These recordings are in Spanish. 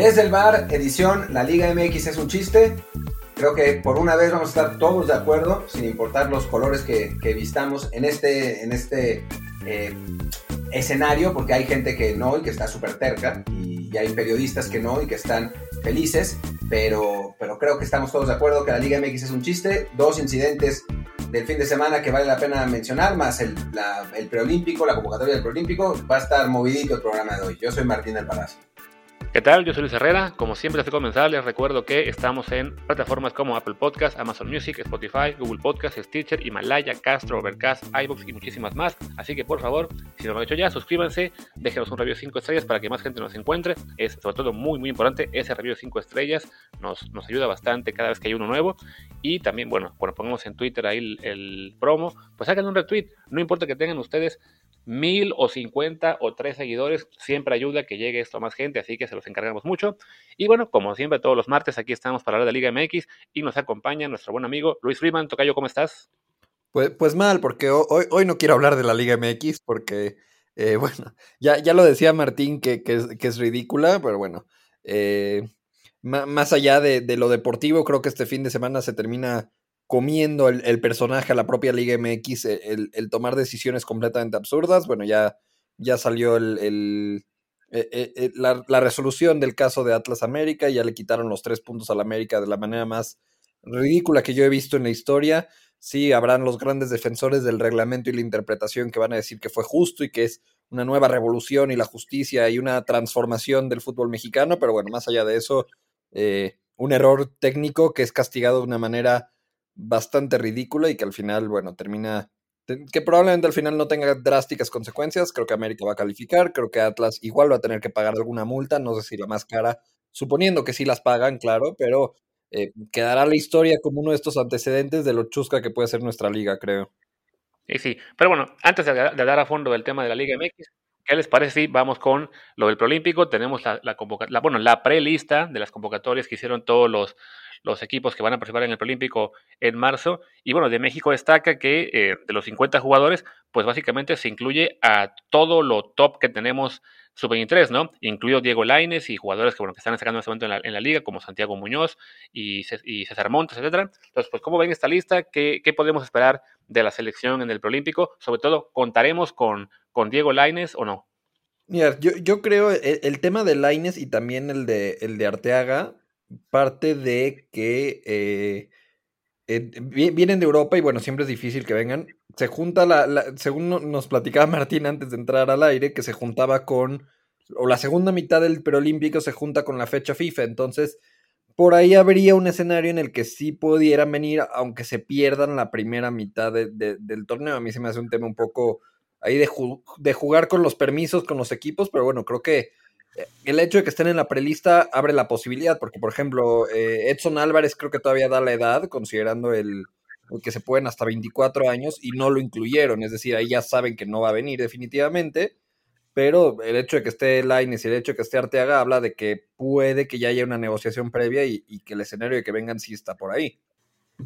Desde el bar, edición La Liga MX es un chiste. Creo que por una vez vamos a estar todos de acuerdo, sin importar los colores que, vistamos en este, en este eh, escenario, porque hay gente que no y que está súper terca, y, hay periodistas que no y que están felices, pero, pero creo que estamos todos de acuerdo que la Liga MX es un chiste. Dos incidentes del fin de semana que vale la pena mencionar, más el, el preolímpico, la convocatoria del preolímpico. Va a estar movidito el programa de hoy. Yo soy Martín del Palacio. ¿Qué tal? Yo soy Luis Herrera. Como siempre, de comenzar, les recuerdo que estamos en plataformas como Apple Podcast, Amazon Music, Spotify, Google Podcast, Stitcher, Himalaya, Castro, Overcast, iBooks y muchísimas más. Así que, por favor, si no lo han hecho ya, suscríbanse, déjenos un review de 5 estrellas para que más gente nos encuentre. Es sobre todo muy, muy importante. Ese review de 5 estrellas nos, nos ayuda bastante cada vez que hay uno nuevo. Y también, bueno, cuando pongamos en Twitter ahí el, el promo, pues hagan un retweet. No importa que tengan ustedes mil o cincuenta o tres seguidores, siempre ayuda a que llegue esto a más gente, así que se los encargamos mucho. Y bueno, como siempre, todos los martes aquí estamos para hablar de Liga MX y nos acompaña nuestro buen amigo Luis Freeman. Tocayo, ¿cómo estás? Pues, pues mal, porque hoy, hoy no quiero hablar de la Liga MX porque, eh, bueno, ya, ya lo decía Martín que, que, es, ridícula, pero bueno, eh, más allá de, de, lo deportivo, creo que este fin de semana se termina comiendo el, personaje a la propia Liga MX, e, el, tomar decisiones completamente absurdas. Bueno, ya, ya salió el, e, e, la, resolución del caso de Atlas América, ya le quitaron los tres puntos al América de la manera más ridícula que yo he visto en la historia. Sí, habrán los grandes defensores del reglamento y la interpretación que van a decir que fue justo y que es una nueva revolución y la justicia y una transformación del fútbol mexicano, pero bueno, más allá de eso, eh, un error técnico que es castigado de una manera bastante ridícula y que al final, bueno, termina, que probablemente al final no tenga drásticas consecuencias. Creo que América va a calificar, creo que Atlas igual va a tener que pagar alguna multa, no sé si la más cara, suponiendo que sí las pagan, claro, pero eh, quedará la historia como uno de estos antecedentes de lo chusca que puede ser nuestra liga, creo. Sí, sí, pero bueno, antes de, hablar a fondo del tema de la Liga MX, ¿Qué les parece vamos con lo del Prolímpico? Tenemos la, la, la bueno, la prelista de las convocatorias que hicieron todos los, los equipos que van a participar en el Prolímpico en marzo. Y bueno, de México destaca que eh, de los 50 jugadores, pues básicamente se incluye a todo lo top que tenemos sub-23, ¿no? Incluido Diego Laines y jugadores que, bueno, que están sacando en este momento en la, liga, como Santiago Muñoz y, César Montes, etcétera. Entonces, pues, ¿cómo ven esta lista? ¿Qué, podemos esperar de la selección en el Prolímpico? Sobre todo, ¿contaremos con, con Diego Laines o no? Mira, yo, yo creo el, tema de Laines y también el de, el de Arteaga parte de que eh, eh, vienen de Europa y bueno, siempre es difícil que vengan. Se junta la, según nos platicaba Martín antes de entrar al aire, que se juntaba con, o la segunda mitad del preolímpico se junta con la fecha FIFA, entonces por ahí habría un escenario en el que sí pudieran venir, aunque se pierdan la primera mitad del torneo. A mí se me hace un tema un poco ahí de, de jugar con los permisos con los equipos, pero bueno, creo que el hecho de que estén en la prelista abre la posibilidad, porque por ejemplo, eh, Edson Álvarez creo que todavía da la edad, considerando el, que se pueden hasta 24 años, y no lo incluyeron, es decir, ahí ya saben que no va a venir definitivamente, pero el hecho de que esté Laines y el hecho de que esté Arteaga habla de que puede que ya haya una negociación previa y, que el escenario de que vengan sí está por ahí.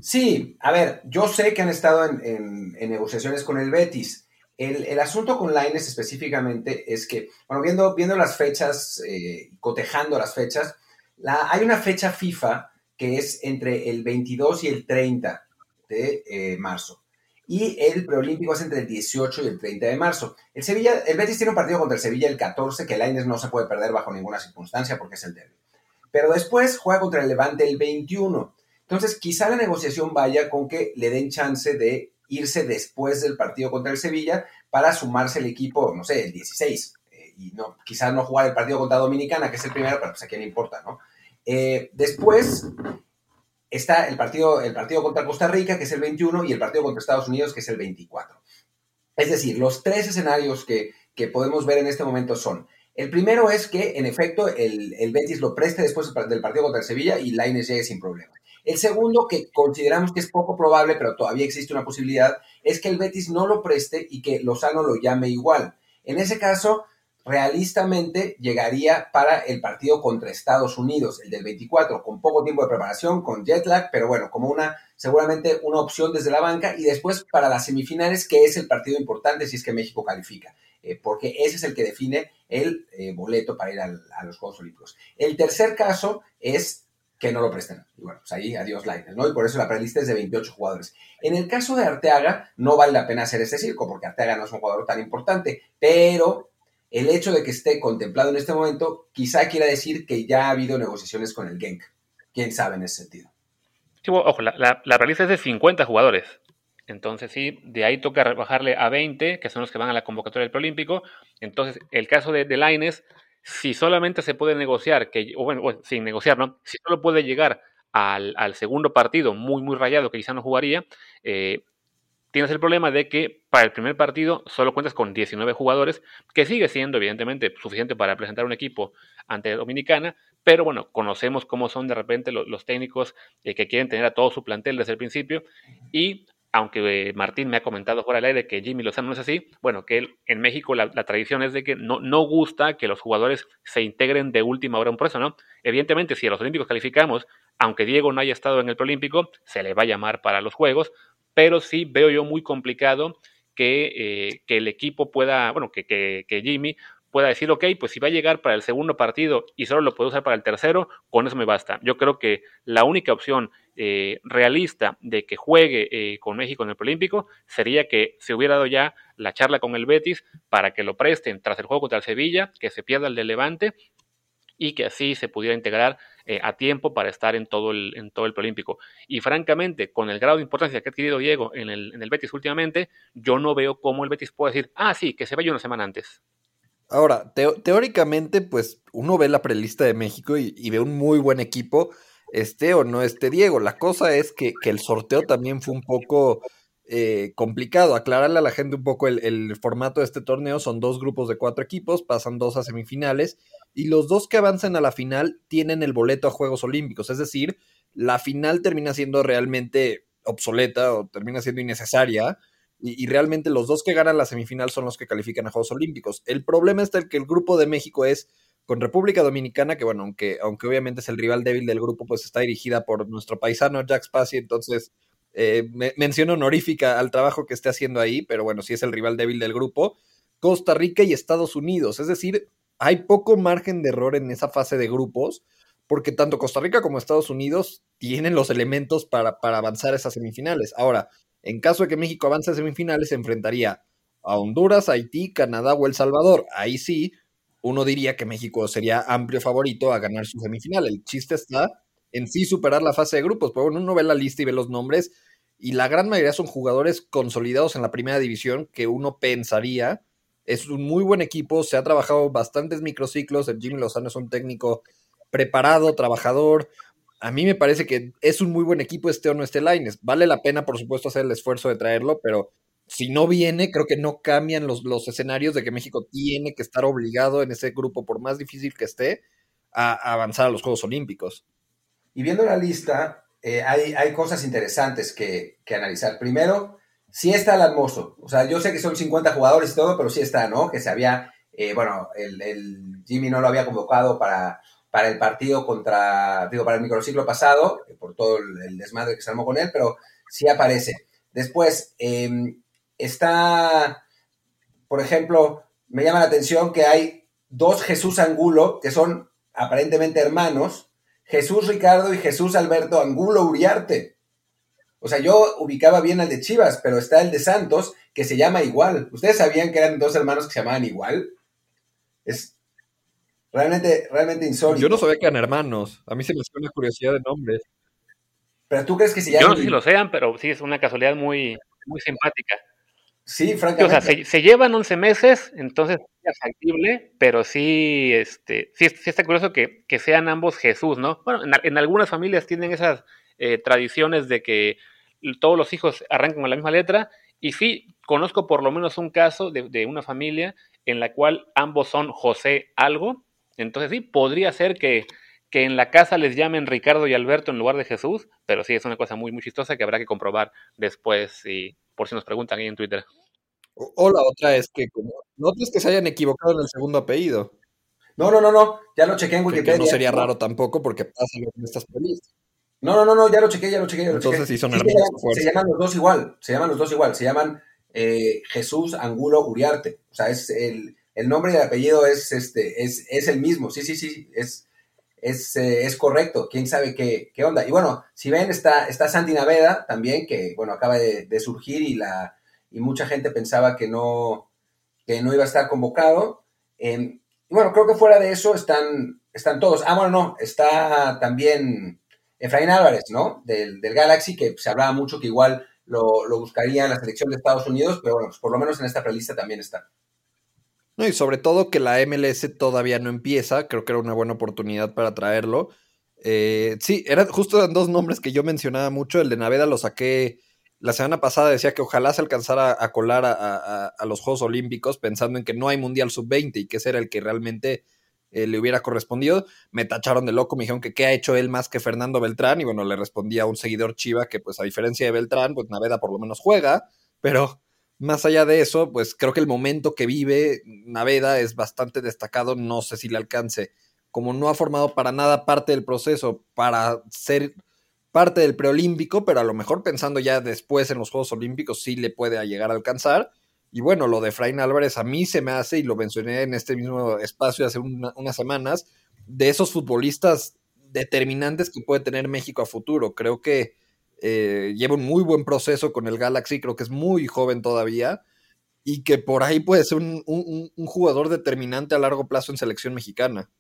Sí, a ver, yo sé que han estado en negociaciones con el Betis, el, asunto con Lines específicamente es que, bueno, viendo, viendo las fechas, eh, cotejando las fechas, hay una fecha FIFA que es entre el 22 y el 30 de eh, marzo. Y el preolímpico es entre el 18 y el 30 de marzo. El Sevilla, el Betis tiene un partido contra el Sevilla el 14, que Laines no se puede perder bajo ninguna circunstancia porque es el derby. Pero después juega contra el Levante el 21. Entonces, quizá la negociación vaya con que le den chance de irse después del partido contra el Sevilla para sumarse el equipo, no sé, el 16. Eh, y no, quizás no jugar el partido contra Dominicana, que es el primero, pero pues a quién le importa, ¿no? Eh, después está el partido, el partido contra Costa Rica, que es el 21, y el partido contra Estados Unidos, que es el 24. Es decir, los tres escenarios que, podemos ver en este momento son, el primero es que, en efecto, el, el Betis lo preste después del partido contra el Sevilla y Laines llegue sin problema. El segundo, que consideramos que es poco probable, pero todavía existe una posibilidad, es que el Betis no lo preste y que Lozano lo llame igual. En ese caso, realistamente llegaría para el partido contra Estados Unidos, el del 24, con poco tiempo de preparación, con jet lag, pero bueno, como una, seguramente una opción desde la banca y después para las semifinales, que es el partido importante si es que México califica, eh, porque ese es el que define el eh, boleto para ir a los Juegos Olímpicos. El tercer caso es que no lo presten. Y bueno, pues ahí adiós Lines, ¿no? Y por eso la prelista es de 28 jugadores. En el caso de Arteaga, no vale la pena hacer este circo, porque Arteaga no es un jugador tan importante, pero el hecho de que esté contemplado en este momento quizá quiera decir que ya ha habido negociaciones con el Genk. ¿Quién sabe en ese sentido? ojo, la, la, es de 50 jugadores. Entonces, sí, de ahí toca bajarle a 20, que son los que van a la convocatoria del Preolímpico. Entonces, el caso de, de Laines, si solamente se puede negociar, que, o bueno, sin negociar, ¿no? Si solo puede llegar al, segundo partido muy, muy rayado, que quizá no jugaría, eh, tienes el problema de que para el primer partido solo cuentas con 19 jugadores, que sigue siendo evidentemente suficiente para presentar un equipo ante Dominicana, pero bueno, conocemos cómo son de repente los, técnicos eh, que quieren tener a todo su plantel desde el principio y aunque eh, Martín me ha comentado fuera del aire que Jimmy Lozano no es así, bueno, que en México la, tradición es de que no, no gusta que los jugadores se integren de última hora un proceso, ¿no? Evidentemente, si a los Olímpicos calificamos, aunque Diego no haya estado en el Preolímpico, se le va a llamar para los Juegos, pero sí veo yo muy complicado que, eh, que el equipo pueda, bueno, que, que, Jimmy pueda decir, ok, pues si va a llegar para el segundo partido y solo lo puedo usar para el tercero, con eso me basta. Yo creo que la única opción eh, realista de que juegue eh, con México en el Olímpico sería que se hubiera dado ya la charla con el Betis para que lo presten tras el juego contra el Sevilla, que se pierda el de Levante y que así se pudiera integrar eh, a tiempo para estar en todo el, en todo el preolímpico. Y francamente, con el grado de importancia que ha adquirido Diego en el, en el Betis últimamente, yo no veo cómo el Betis puede decir, ah, sí, que se vaya una semana antes. Ahora, teóricamente, pues uno ve la prelista de México y, ve un muy buen equipo, este o no este Diego. La cosa es que, que el sorteo también fue un poco eh, complicado. Aclararle a la gente un poco el, el, formato de este torneo. Son dos grupos de cuatro equipos, pasan dos a semifinales y los dos que avancen a la final tienen el boleto a Juegos Olímpicos. Es decir, la final termina siendo realmente obsoleta o termina siendo innecesaria. Y, realmente los dos que ganan la semifinal son los que califican a Juegos Olímpicos. El problema está el que el grupo de México es con República Dominicana, que bueno, aunque, aunque obviamente es el rival débil del grupo, pues está dirigida por nuestro paisano Jack Spassi, entonces eh, mención honorífica al trabajo que esté haciendo ahí, pero bueno, sí es el rival débil del grupo. Costa Rica y Estados Unidos, es decir, hay poco margen de error en esa fase de grupos, porque tanto Costa Rica como Estados Unidos tienen los elementos para, para avanzar a esas semifinales. Ahora, en caso de que México avance a semifinales, se enfrentaría a Honduras, Haití, Canadá o El Salvador. Ahí sí, uno diría que México sería amplio favorito a ganar su semifinal. El chiste está en sí superar la fase de grupos. Pero bueno, uno ve la lista y ve los nombres y la gran mayoría son jugadores consolidados en la primera división que uno pensaría es un muy buen equipo, se ha trabajado bastantes microciclos, el Jimmy Lozano es un técnico preparado, trabajador. A mí me parece que es un muy buen equipo este o no este Lines. Vale la pena, por supuesto, hacer el esfuerzo de traerlo, pero si no viene, creo que no cambian los, los escenarios de que México tiene que estar obligado en ese grupo, por más difícil que esté, a, avanzar a los Juegos Olímpicos. Y viendo la lista, eh, hay, hay, cosas interesantes que, que analizar. Primero, sí está el hermoso. O sea, yo sé que son 50 jugadores y todo, pero sí está, ¿no? Que se había, eh, bueno, el, Jimmy no lo había convocado para, para el partido contra, digo, para el microciclo pasado, eh, por todo el, desmadre que se armó con él, pero sí aparece. Después, em, está, por ejemplo, me llama la atención que hay dos Jesús Angulo, que son aparentemente hermanos, Jesús Ricardo y Jesús Alberto Angulo Uriarte. O sea, yo ubicaba bien al de Chivas, pero está el de Santos, que se llama igual. ¿Ustedes sabían que eran dos hermanos que se llamaban igual? Es realmente, realmente insólito. Yo no sabía que eran hermanos. A mí se me hace una curiosidad de nombres. Pero tú crees que se llaman. Yo no sé si lo sean, pero sí es una casualidad muy, muy simpática. Sí, francamente. O sea, se, llevan 11 meses, entonces es factible, pero sí, este, sí, está curioso que, sean ambos Jesús, ¿no? Bueno, en, algunas familias tienen esas eh, tradiciones de que todos los hijos arrancan con la misma letra. Y sí, conozco por lo menos un caso de, una familia en la cual ambos son José algo. Entonces sí, podría ser que, que, en la casa les llamen Ricardo y Alberto en lugar de Jesús, pero sí es una cosa muy, muy chistosa que habrá que comprobar después, y por si nos preguntan ahí en Twitter. O, la otra es que, como, no es que se hayan equivocado en el segundo apellido. No, no, no, no, ya lo chequé en Wikipedia. Que no sería raro tampoco porque pasa en estas películas. No, no, no, no, ya lo chequé, ya lo chequé. Ya lo Entonces sí son se, llaman, los dos igual, se llaman los dos igual, se llaman eh, Jesús Angulo Uriarte. O sea, es el, el nombre y el apellido es, este, es, es el mismo. Sí, sí, sí, es, es, eh, es correcto. Quién sabe qué, qué, onda. Y bueno, si ven, está, está Santi Naveda también, que bueno, acaba de, surgir y, la, y mucha gente pensaba que no, que no iba a estar convocado. Em, y bueno, creo que fuera de eso están, están todos. Ah, bueno, no, está también Efraín Álvarez, ¿no? Del, Galaxy, que se hablaba mucho que igual lo, lo, buscaría en la selección de Estados Unidos, pero bueno, pues por lo menos en esta prelista también está. No, y sobre todo que la MLS todavía no empieza, creo que era una buena oportunidad para traerlo. Eh, sí, eran justo eran dos nombres que yo mencionaba mucho. El de Naveda lo saqué la semana pasada, decía que ojalá se alcanzara a colar a, los Juegos Olímpicos, pensando en que no hay Mundial Sub-20 y que ese era el que realmente eh, le hubiera correspondido. Me tacharon de loco, me dijeron que qué ha hecho él más que Fernando Beltrán, y bueno, le respondí a un seguidor chiva que, pues a diferencia de Beltrán, pues Naveda por lo menos juega, pero más allá de eso, pues creo que el momento que vive Naveda es bastante destacado, no sé si le alcance. Como no ha formado para nada parte del proceso para ser parte del preolímpico, pero a lo mejor pensando ya después en los Juegos Olímpicos sí le puede llegar a alcanzar. Y bueno, lo de Fraín Álvarez a mí se me hace, y lo mencioné en este mismo espacio hace unas semanas, de esos futbolistas determinantes que puede tener México a futuro. Creo que eh, lleva un muy buen proceso con el Galaxy, creo que es muy joven todavía y que por ahí puede ser un, un jugador determinante a largo plazo en selección mexicana.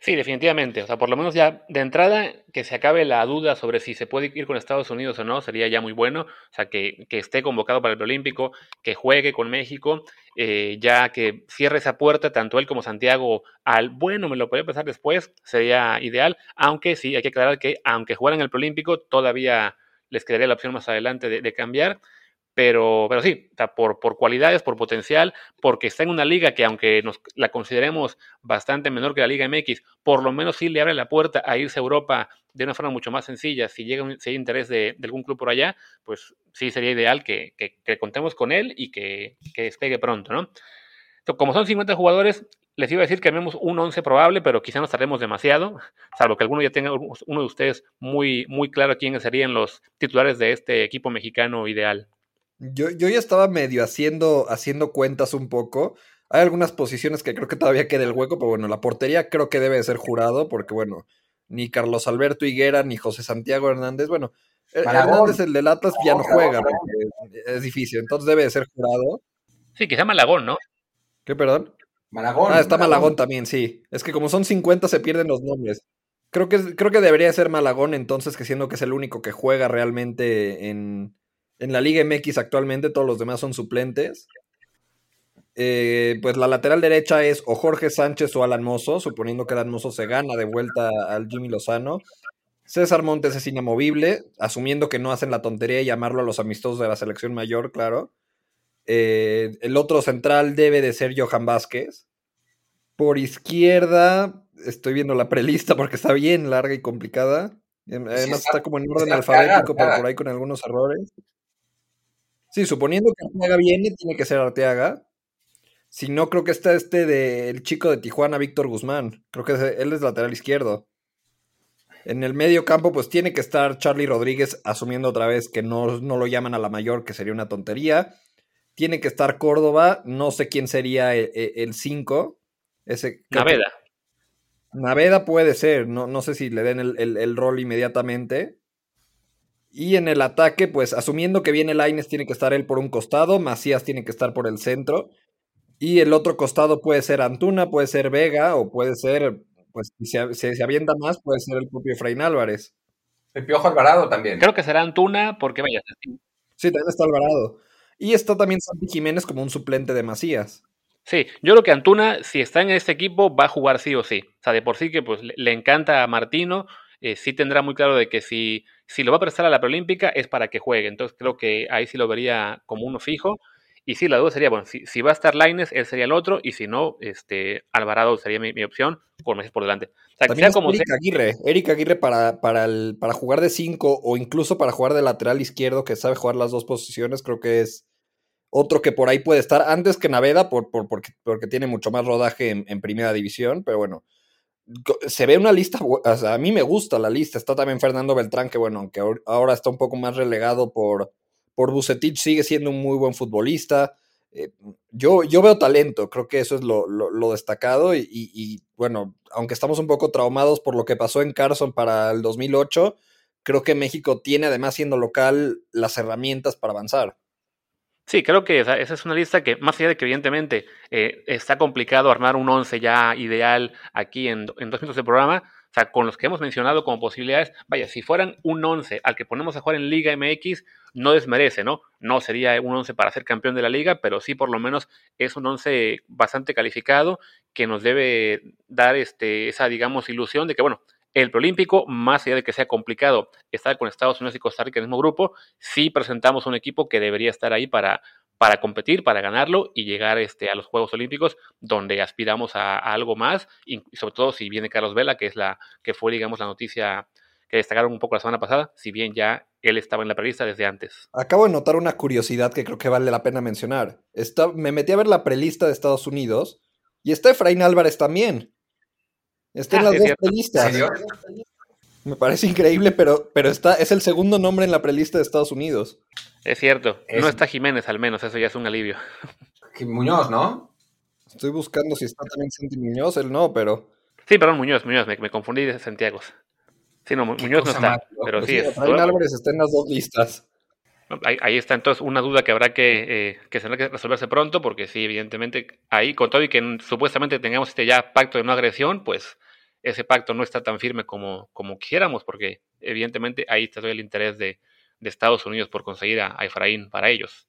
Sí, definitivamente. O sea, por lo menos ya de entrada que se acabe la duda sobre si se puede ir con Estados Unidos o no, sería ya muy bueno. O sea, que, esté convocado para el Olímpico, que juegue con México, eh, ya que cierre esa puerta, tanto él como Santiago, al bueno, me lo podría pensar después, sería ideal. Aunque sí, hay que aclarar que aunque jugaran el Olímpico, todavía les quedaría la opción más adelante de, de cambiar. Pero, pero sí, por, cualidades, por potencial, porque está en una liga que aunque nos la consideremos bastante menor que la Liga MX, por lo menos sí le abre la puerta a irse a Europa de una forma mucho más sencilla. Si llega si hay interés de, algún club por allá, pues sí sería ideal que, contemos con él y que, que despegue pronto, ¿no? como son 50 jugadores, les iba a decir que armemos un 11 probable, pero quizá nos tardemos demasiado, salvo que alguno ya tenga uno de ustedes muy, muy claro quiénes serían los titulares de este equipo mexicano ideal. Yo, yo ya estaba medio haciendo, haciendo cuentas un poco. Hay algunas posiciones que creo que todavía queda el hueco, pero bueno, la portería creo que debe de ser jurado, porque bueno, ni Carlos Alberto Higuera, ni José Santiago Hernández, bueno, Hernández, el del Atlas, ya no juega, porque es difícil, entonces debe de ser jurado. Sí, quizá Malagón, ¿no? ¿Qué, perdón? Malagón. Ah, está Malagón. también, sí. Es que como son 50 se pierden los nombres. Creo que, creo que debería ser Malagón entonces, que siendo que es el único que juega realmente en, en la Liga MX actualmente todos los demás son suplentes. Eh, pues la lateral derecha es o Jorge Sánchez o Alan Mozo, suponiendo que Alan Mozo se gana de vuelta al Jimmy Lozano. César Montes es inamovible, asumiendo que no hacen la tontería de llamarlo a los amistosos de la selección mayor, claro. Eh, el otro central debe de ser Johan Vázquez. Por izquierda, estoy viendo la prelista porque está bien larga y complicada. Además está, como en orden alfabético, pero por ahí con algunos errores. Sí, suponiendo que Arteaga viene, tiene que ser Arteaga. Si no, creo que está este del chico de Tijuana, Víctor Guzmán. Creo que él es lateral izquierdo. En el medio campo, pues tiene que estar Charlie Rodríguez, asumiendo otra vez que no, no lo llaman a la mayor, que sería una tontería. Tiene que estar Córdoba, no sé quién sería el 5. Ese, Naveda. Naveda puede ser, no, no sé si le den el rol inmediatamente. Y en el ataque, pues asumiendo que viene Laines, tiene que estar él por un costado, Macías tiene que estar por el centro. Y el otro costado puede ser Antuna, puede ser Vega, o puede ser, pues si se, se avienta más, puede ser el propio Efraín Álvarez. El Piojo Alvarado también. Creo que será Antuna, porque vaya. Sí, también está Alvarado. Y está también Santi Jiménez como un suplente de Macías. Sí, yo creo que Antuna, si está en este equipo, va a jugar sí o sí. O sea, de por sí que pues le, encanta a Martino, eh, sí tendrá muy claro de que si si lo va a prestar a la preolímpica es para que juegue. Entonces creo que ahí sí lo vería como uno fijo. Y sí, la duda sería, bueno, si, va a estar Laines, él sería el otro, y si no, este, Alvarado sería mi, opción, por meses por delante. También como Eric Aguirre, Eric Aguirre para, para, el, para jugar de 5 o incluso para jugar de lateral izquierdo, que sabe jugar las dos posiciones, creo que es otro que por ahí puede estar antes que Naveda, por, porque, porque, tiene mucho más rodaje en, primera división, pero bueno, se ve una lista, a mí me gusta la lista, está también Fernando Beltrán, que bueno, aunque ahora está un poco más relegado por, por Bucetich, sigue siendo un muy buen futbolista. Eh, yo, yo veo talento, creo que eso es lo, destacado y, bueno, aunque estamos un poco traumados por lo que pasó en Carson para el 2008, creo que México tiene además siendo local las herramientas para avanzar. Sí, creo que esa, es una lista que, más allá de que evidentemente eh, está complicado armar un 11 ya ideal aquí en, en dos minutos de programa, o sea, con los que hemos mencionado como posibilidades, vaya, si fueran un 11 al que ponemos a jugar en Liga MX, no desmerece, ¿no? No sería un 11 para ser campeón de la liga, pero sí por lo menos es un 11 bastante calificado que nos debe dar este, esa, digamos, ilusión de que, bueno, el preolímpico, más allá de que sea complicado estar con Estados Unidos y Costa Rica en el mismo grupo, sí presentamos un equipo que debería estar ahí para, para competir, para ganarlo y llegar este, a los Juegos Olímpicos, donde aspiramos a, algo más, y sobre todo si viene Carlos Vela, que es la que fue, digamos, la noticia que destacaron un poco la semana pasada, si bien ya él estaba en la prelista desde antes. Acabo de notar una curiosidad que creo que vale la pena mencionar. me metí a ver la prelista de Estados Unidos y está Efraín Álvarez también. Está en ah, las dos prelistas. Me parece increíble, pero, pero está, es el segundo nombre en la prelista de Estados Unidos. Es cierto. No está Jiménez, al menos, eso ya es un alivio. Muñoz, ¿no? Estoy buscando si está también Santi Muñoz, él no, pero. Sí, perdón, Muñoz, Muñoz, me, confundí de Santiago. Sí, no, Muñoz no está, pero sí. es, Álvarez está en las dos listas. Ahí, está entonces una duda que habrá que, eh, que que resolverse pronto, porque sí, evidentemente, ahí con todo y que supuestamente tengamos este ya pacto de no agresión, pues ese pacto no está tan firme como, como quisiéramos, porque evidentemente ahí está todo el interés de, Estados Unidos por conseguir a, Efraín para ellos.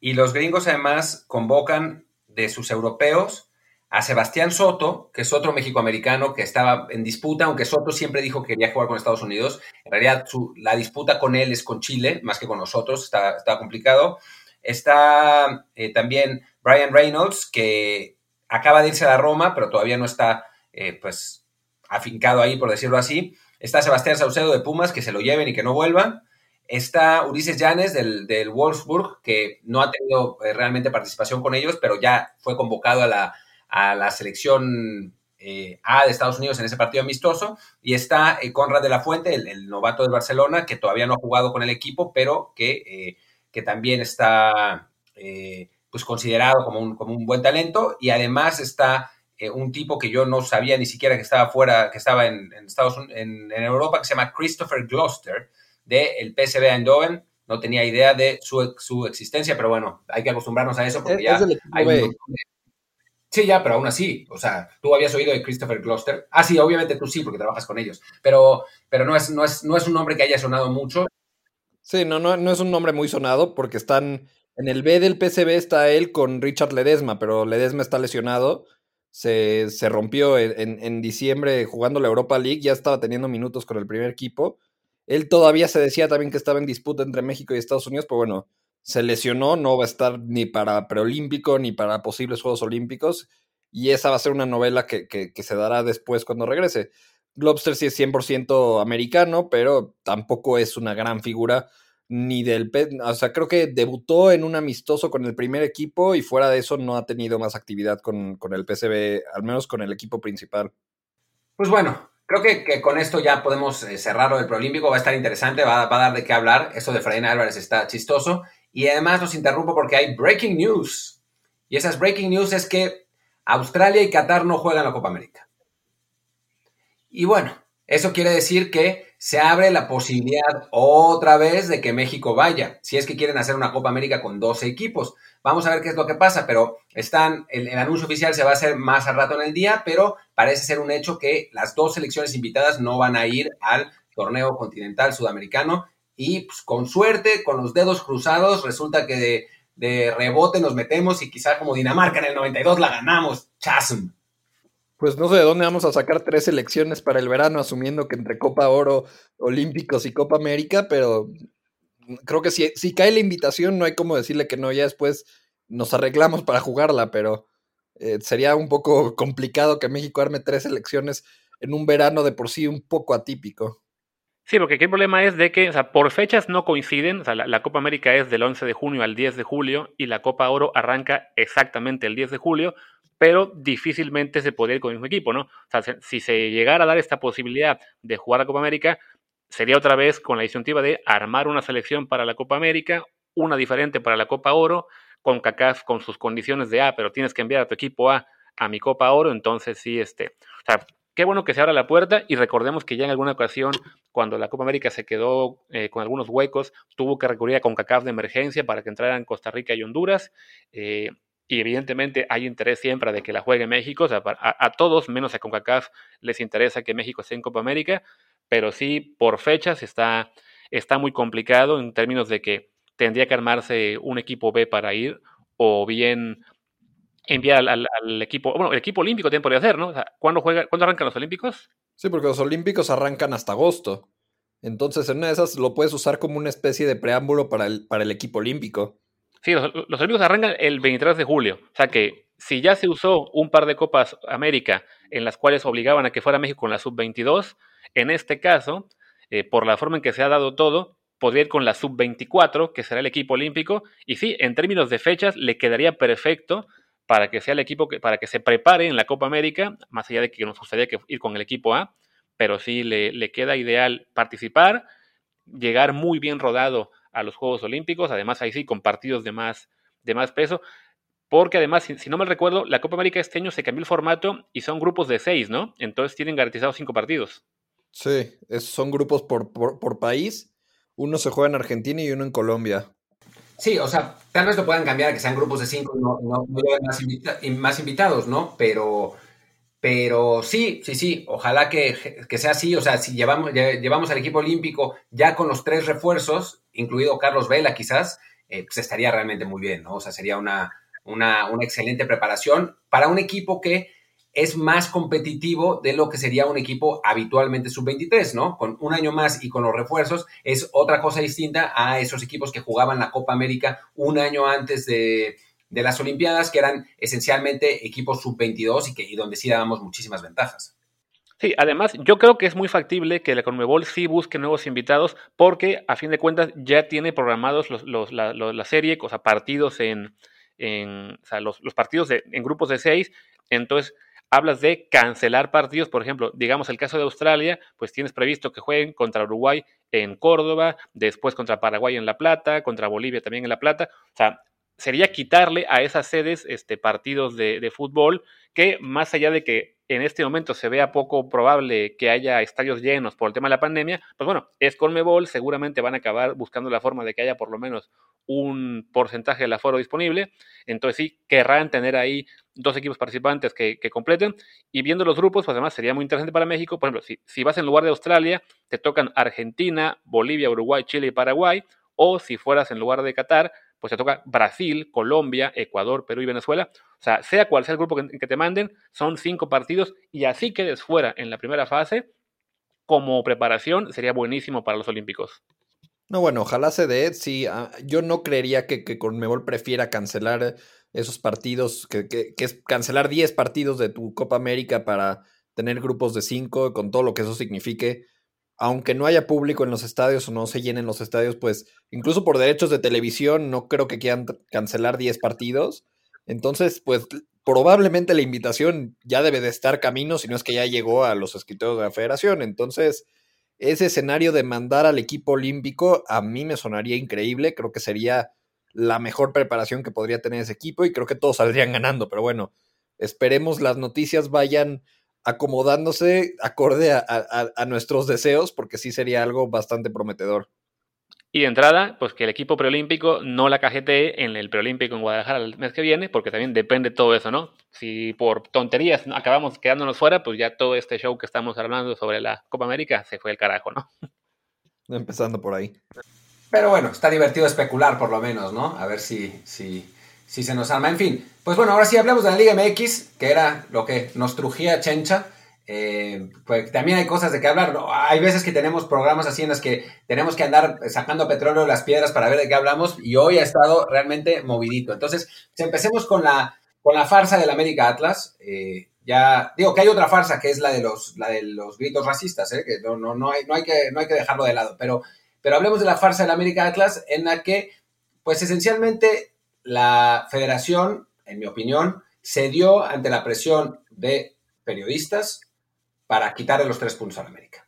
Y los gringos además convocan de sus europeos a Sebastián Soto, que es otro mexicoamericano que estaba en disputa, aunque Soto siempre dijo que quería jugar con Estados Unidos. En realidad, la disputa con él es con Chile, más que con nosotros, está, complicado. Está eh, también Brian Reynolds, que acaba de irse a la Roma, pero todavía no está eh, pues, afincado ahí, por decirlo así. Está Sebastián Saucedo de Pumas, que se lo lleven y que no vuelva. Está Ulises Llanes del, del Wolfsburg, que no ha tenido eh, realmente participación con ellos, pero ya fue convocado a la, a la selección eh, A de Estados Unidos en ese partido amistoso. Y está eh, Conrad de la Fuente, el, novato de Barcelona, que todavía no ha jugado con el equipo, pero que, que también está pues considerado como un, como un buen talento. Y además está eh, un tipo que yo no sabía ni siquiera que estaba fuera, que estaba en, Estados en, en, Europa, que se llama Christopher Gloucester, del de PSV Eindhoven. No tenía idea de su, su, existencia, pero bueno, hay que acostumbrarnos a eso porque ya hay Sí, ya, pero aún así, o sea, tú habías oído de Christopher Gloucester. Ah, sí, obviamente tú sí, porque trabajas con ellos, pero, pero no, es, no, es, no es un nombre que haya sonado mucho. Sí, no, no, no es un nombre muy sonado porque están en el B del PSV está él con Richard Ledesma, pero Ledesma está lesionado se, se rompió en, en, diciembre jugando la Europa League, ya estaba teniendo minutos con el primer equipo. Él todavía se decía también que estaba en disputa entre México y Estados Unidos, pero bueno, se lesionó, no va a estar ni para preolímpico ni para posibles Juegos Olímpicos, y esa va a ser una novela que, que, que se dará después cuando regrese. Globster sí es 100% americano, pero tampoco es una gran figura ni del... O sea, creo que debutó en un amistoso con el primer equipo y fuera de eso no ha tenido más actividad con, el PCB, al menos con el equipo principal. Pues bueno, creo que, con esto ya podemos eh, cerrarlo del Proolímpico. Va a estar interesante, va, a dar de qué hablar. Eso de Fredina Álvarez está chistoso. Y además los interrumpo porque hay breaking news. Y esas breaking news es que Australia y Qatar no juegan la Copa América. Y bueno, eso quiere decir que se abre la posibilidad otra vez de que México vaya, si es que quieren hacer una Copa América con 12 equipos. Vamos a ver qué es lo que pasa, pero están, el, anuncio oficial se va a hacer más al rato en el día, pero parece ser un hecho que las dos selecciones invitadas no van a ir al torneo continental sudamericano y pues, con suerte, con los dedos cruzados, resulta que de, rebote nos metemos y quizá como Dinamarca en el 92 la ganamos. Chasm. Pues no sé de dónde vamos a sacar tres selecciones para el verano, asumiendo que entre Copa Oro, Olímpicos y Copa América, pero creo que si, si cae la invitación no hay como decirle que no, ya después nos arreglamos para jugarla, pero eh, sería un poco complicado que México arme tres selecciones en un verano de por sí un poco atípico. Sí, porque aquí el problema es de que, o sea, por fechas no coinciden, o sea, la, Copa América es del 11 de junio al 10 de julio y la Copa Oro arranca exactamente el 10 de julio, pero difícilmente se podría ir con el mismo equipo, ¿no? O sea, si se llegara a dar esta posibilidad de jugar la Copa América, sería otra vez con la disyuntiva de armar una selección para la Copa América, una diferente para la Copa Oro, con CACAF con sus condiciones de A, pero tienes que enviar a tu equipo A a mi Copa Oro, entonces sí, este, o sea, qué bueno que se abra la puerta y recordemos que ya en alguna ocasión, cuando la Copa América se quedó eh, con algunos huecos, tuvo que recurrir a CONCACAF de emergencia para que entraran Costa Rica y Honduras. Eh, y evidentemente hay interés siempre de que la juegue México, o sea, a, todos, menos a CONCACAF, les interesa que México esté en Copa América, pero sí, por fechas está, está muy complicado en términos de que tendría que armarse un equipo B para ir, o bien enviar al, equipo, bueno, el equipo olímpico también podría hacer, ¿no? O sea, ¿cuándo, juega, ¿Cuándo arrancan los olímpicos? Sí, porque los olímpicos arrancan hasta agosto. Entonces, en una de esas lo puedes usar como una especie de preámbulo para el, para el equipo olímpico. Sí, los, olímpicos arrancan el 23 de julio. O sea que si ya se usó un par de Copas América en las cuales obligaban a que fuera México con la sub-22, en este caso, eh, por la forma en que se ha dado todo, podría ir con la sub-24, que será el equipo olímpico. Y sí, en términos de fechas, le quedaría perfecto para que sea el equipo que, para que se prepare en la Copa América, más allá de que nos gustaría que ir con el equipo A, pero sí le, queda ideal participar, llegar muy bien rodado a los Juegos Olímpicos, además ahí sí con partidos de más, de más peso, porque además, si, no me recuerdo, la Copa América este año se cambió el formato y son grupos de seis, ¿no? Entonces tienen garantizados cinco partidos. Sí, son grupos por, por país. Uno se juega en Argentina y uno en Colombia. Sí, o sea, tal vez lo puedan cambiar, que sean grupos de cinco, no, no, más, más, invitados, ¿no? Pero, pero sí, sí, sí, ojalá que, que sea así. O sea, si llevamos, llevamos al equipo olímpico ya con los tres refuerzos, incluido Carlos Vela quizás, eh, pues estaría realmente muy bien, ¿no? O sea, sería una, una, una excelente preparación para un equipo que es más competitivo de lo que sería un equipo habitualmente sub-23, ¿no? Con un año más y con los refuerzos es otra cosa distinta a esos equipos que jugaban la Copa América un año antes de, las Olimpiadas, que eran esencialmente equipos sub-22 y, y donde sí dábamos muchísimas ventajas. Sí, además yo creo que es muy factible que la Conmebol sí busque nuevos invitados porque a fin de cuentas ya tiene programados los, la, serie, o sea, partidos en, en o sea, los, partidos en grupos de seis, entonces hablas de cancelar partidos, por ejemplo, digamos el caso de Australia, pues tienes previsto que jueguen contra Uruguay en Córdoba, después contra Paraguay en La Plata, contra Bolivia también en La Plata, o sea, sería quitarle a esas sedes este, partidos de, fútbol que más allá de que en este momento se vea poco probable que haya estadios llenos por el tema de la pandemia, pues bueno, es Conmebol, seguramente van a acabar buscando la forma de que haya por lo menos un porcentaje del aforo disponible. Entonces sí, querrán tener ahí dos equipos participantes que, completen. Y viendo los grupos, pues además sería muy interesante para México. Por ejemplo, si, si vas en lugar de Australia, te tocan Argentina, Bolivia, Uruguay, Chile y Paraguay. O si fueras en lugar de Qatar, pues te toca Brasil, Colombia, Ecuador, Perú y Venezuela. O sea, sea cual sea el grupo que, te manden, son cinco partidos y así quedes fuera en la primera fase, como preparación sería buenísimo para los Olímpicos. No, bueno, ojalá se dé. Sí, ah, yo no creería que, que Conmebol prefiera cancelar esos partidos, que, es cancelar 10 partidos de tu Copa América para tener grupos de 5, con todo lo que eso signifique. Aunque no haya público en los estadios o no se llenen los estadios, pues incluso por derechos de televisión no creo que quieran cancelar 10 partidos. Entonces, pues probablemente la invitación ya debe de estar camino, si no es que ya llegó a los escritores de la federación. Entonces, ese escenario de mandar al equipo olímpico a mí me sonaría increíble, creo que sería la mejor preparación que podría tener ese equipo y creo que todos saldrían ganando, pero bueno, esperemos las noticias vayan acomodándose acorde a, nuestros deseos, porque sí sería algo bastante prometedor. Y de entrada, pues que el equipo preolímpico no la cajetee en el preolímpico en Guadalajara el mes que viene, porque también depende todo eso, ¿no? Si por tonterías acabamos quedándonos fuera, pues ya todo este show que estamos hablando sobre la Copa América se fue el carajo, ¿no? Empezando por ahí. Pero bueno, está divertido especular por lo menos, ¿no? A ver si, si, si se nos arma. En fin, pues bueno, ahora sí hablamos de la Liga MX, que era lo que nos trujía Chencha. Eh, pues también hay cosas de que hablar. Hay veces que tenemos programas así en las que tenemos que andar sacando petróleo de las piedras para ver de qué hablamos y hoy ha estado realmente movidito. Entonces, pues empecemos con la, con la farsa del América Atlas, eh, ya digo que hay otra farsa que es la de los, la de los gritos racistas, ¿eh? que no, no, no, hay, no, hay que, no hay que dejarlo de lado, pero, pero hablemos de la farsa del América Atlas en la que, pues esencialmente, la federación, en mi opinión, cedió ante la presión de periodistas para quitarle los tres puntos al América.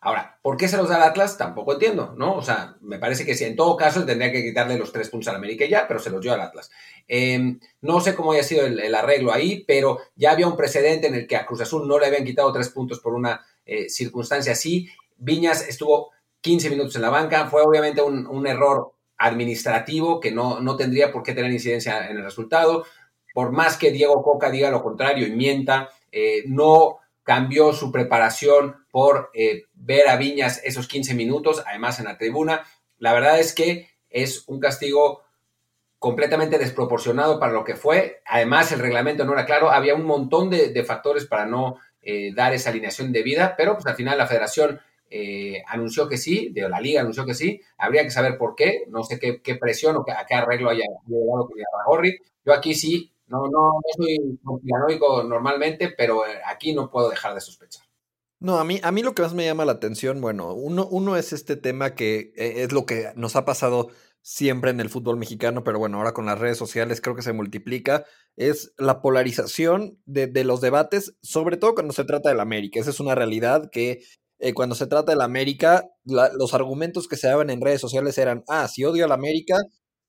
Ahora, ¿por qué se los da al Atlas? Tampoco entiendo, ¿no? O sea, me parece que si en todo caso tendría que quitarle los tres puntos al América ya, pero se los dio al Atlas. Em, no sé cómo haya sido el, arreglo ahí, pero ya había un precedente en el que a Cruz Azul no le habían quitado tres puntos por una eh, circunstancia así. Viñas estuvo 15 minutos en la banca, fue obviamente un, error administrativo que no, no tendría por qué tener incidencia en el resultado. Por más que Diego Coca diga lo contrario y mienta, eh, no cambió su preparación por eh, ver a Viñas esos 15 minutos, además en la tribuna. La verdad es que es un castigo completamente desproporcionado para lo que fue. Además, el reglamento no era claro. Había un montón de, factores para no eh, dar esa alineación de vida, pero pues al final la federación eh, anunció que sí, de la liga anunció que sí. Habría que saber por qué. No sé qué, presión o a qué arreglo haya llegado con Gorri. Yo aquí sí no, no, no soy conspiranoico normalmente, pero eh, aquí no puedo dejar de sospechar. No, a mí, a mí lo que más me llama la atención, bueno, uno, uno es este tema que eh, es lo que nos ha pasado siempre en el fútbol mexicano, pero bueno, ahora con las redes sociales creo que se multiplica, es la polarización de, los debates, sobre todo cuando se trata del América. Esa es una realidad que eh, cuando se trata del América, los argumentos que se daban en redes sociales eran, ah, si odio al América,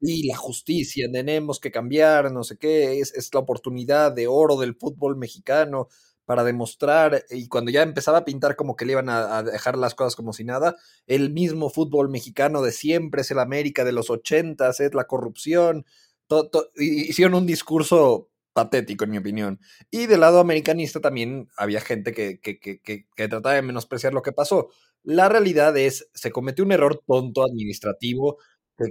y la justicia, tenemos que cambiar, no sé qué, es, es la oportunidad de oro del fútbol mexicano para demostrar, y cuando ya empezaba a pintar como que le iban a, dejar las cosas como si nada, el mismo fútbol mexicano de siempre es el América de los ochentas, es la corrupción, hicieron un discurso patético en mi opinión. Y del lado americanista también había gente que, que, que, que, trataba de menospreciar lo que pasó. La realidad es, se cometió un error tonto administrativo,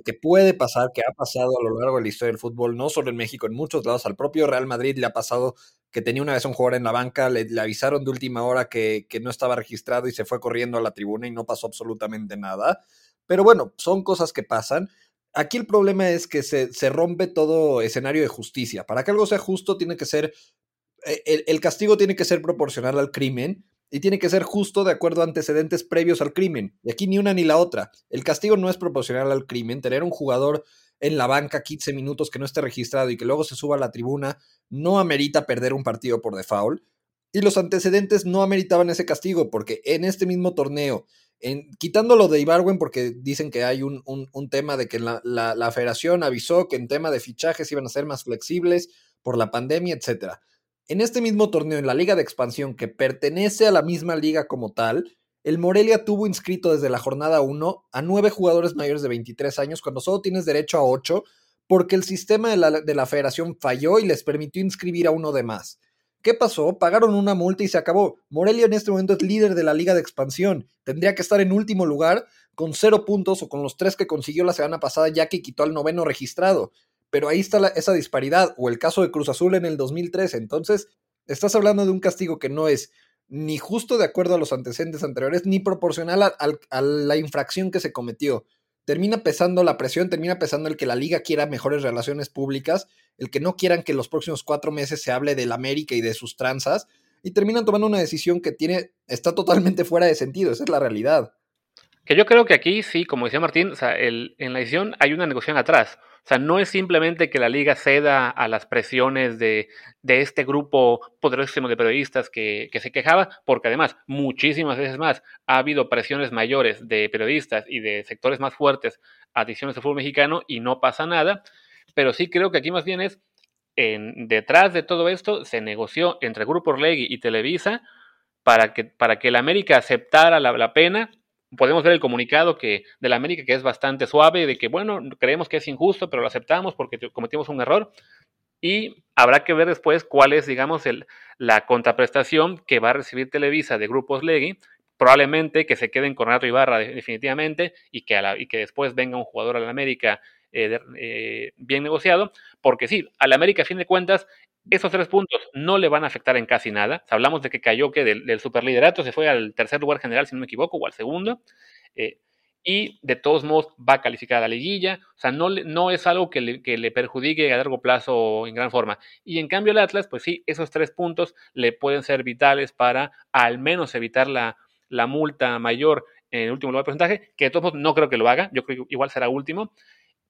que, puede pasar, que ha pasado a lo largo de la historia del fútbol, no solo en México, en muchos lados. Al propio Real Madrid le ha pasado que tenía una vez un jugador en la banca, le, avisaron de última hora que, que, no estaba registrado y se fue corriendo a la tribuna y no pasó absolutamente nada. Pero bueno, son cosas que pasan. Aquí el problema es que se, se rompe todo escenario de justicia. Para que algo sea justo, tiene que ser. Eh, el, el castigo tiene que ser proporcional al crimen y tiene que ser justo de acuerdo a antecedentes previos al crimen. Y aquí ni una ni la otra. El castigo no es proporcional al crimen. Tener un jugador en la banca 15 minutos que no esté registrado y que luego se suba a la tribuna no amerita perder un partido por default. Y los antecedentes no ameritaban ese castigo porque en este mismo torneo, en, quitándolo de Ibarwen porque dicen que hay un, tema de que la, la, federación avisó que en tema de fichajes iban a ser más flexibles por la pandemia, etcétera en este mismo torneo, en la Liga de Expansión, que pertenece a la misma liga como tal, el Morelia tuvo inscrito desde la jornada 1 a nueve jugadores mayores de 23 años, cuando solo tienes derecho a 8, porque el sistema de la, de la federación falló y les permitió inscribir a uno de más. ¿Qué pasó? Pagaron una multa y se acabó. Morelia en este momento es líder de la Liga de Expansión. Tendría que estar en último lugar con cero puntos o con los tres que consiguió la semana pasada, ya que quitó al noveno registrado pero ahí está esa disparidad, o el caso de Cruz Azul en el 2013. Entonces, estás hablando de un castigo que no es ni justo de acuerdo a los antecedentes anteriores, ni proporcional a, la infracción que se cometió. Termina pesando la presión, termina pesando el que la liga quiera mejores relaciones públicas, el que no quieran que los próximos cuatro meses se hable del América y de sus tranzas, y terminan tomando una decisión que tiene, está totalmente fuera de sentido, esa es la realidad. Que yo creo que aquí sí, como decía Martín, o sea, en la decisión hay una negociación atrás. O sea, no es simplemente que la liga ceda a las presiones de, este grupo poderosísimo de periodistas que, se quejaba, porque además, muchísimas veces más, ha habido presiones mayores de periodistas y de sectores más fuertes a decisiones del fútbol mexicano y no pasa nada. Pero sí creo que aquí más bien es, en, detrás de todo esto, se negoció entre Grupo Orlegui y Televisa para que, para que el América aceptara la pena podemos ver el comunicado que de la América que es bastante suave, de que, bueno, creemos que es injusto, pero lo aceptamos porque cometimos un error. Y habrá que ver después cuál es, digamos, la contraprestación que va a recibir Televisa de Grupos Legui. Probablemente que se queden con Renato Ibarra definitivamente y que, y que después venga un jugador a la América eh, eh, bien negociado, porque sí, a la América a fin de cuentas esos tres puntos no le van a afectar en casi nada. hablamos de que cayó que del, superliderato se fue al tercer lugar general, si no me equivoco, o al segundo. Eh, y de todos modos va a calificar a la liguilla. O sea, no, no es algo que le, que le, perjudique a largo plazo en gran forma. Y en cambio el Atlas, pues sí, esos tres puntos le pueden ser vitales para al menos evitar la, la multa mayor en el último lugar de porcentaje, que de todos modos no creo que lo haga, yo creo que igual será último,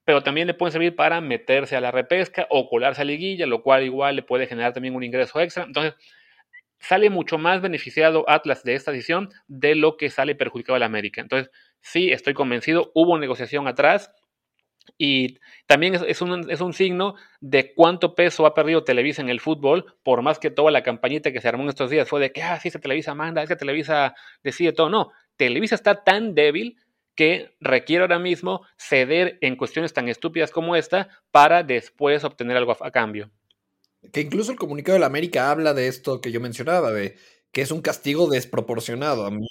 pero también le pueden servir para meterse a la repesca o colarse a liguilla, lo cual igual le puede generar también un ingreso extra. Entonces, sale mucho más beneficiado Atlas de esta decisión de lo que sale perjudicado al América. Entonces, sí, estoy convencido, hubo negociación atrás y también es, un, es, un, signo de cuánto peso ha perdido Televisa en el fútbol, por más que toda la campañita que se armó en estos días fue de que, ah, sí, se Televisa manda, es que Televisa decide todo. No, Televisa está tan débil que requiere ahora mismo ceder en cuestiones tan estúpidas como esta para después obtener algo a cambio. Que incluso el comunicado de la América habla de esto que yo mencionaba, de que es un castigo desproporcionado. A mí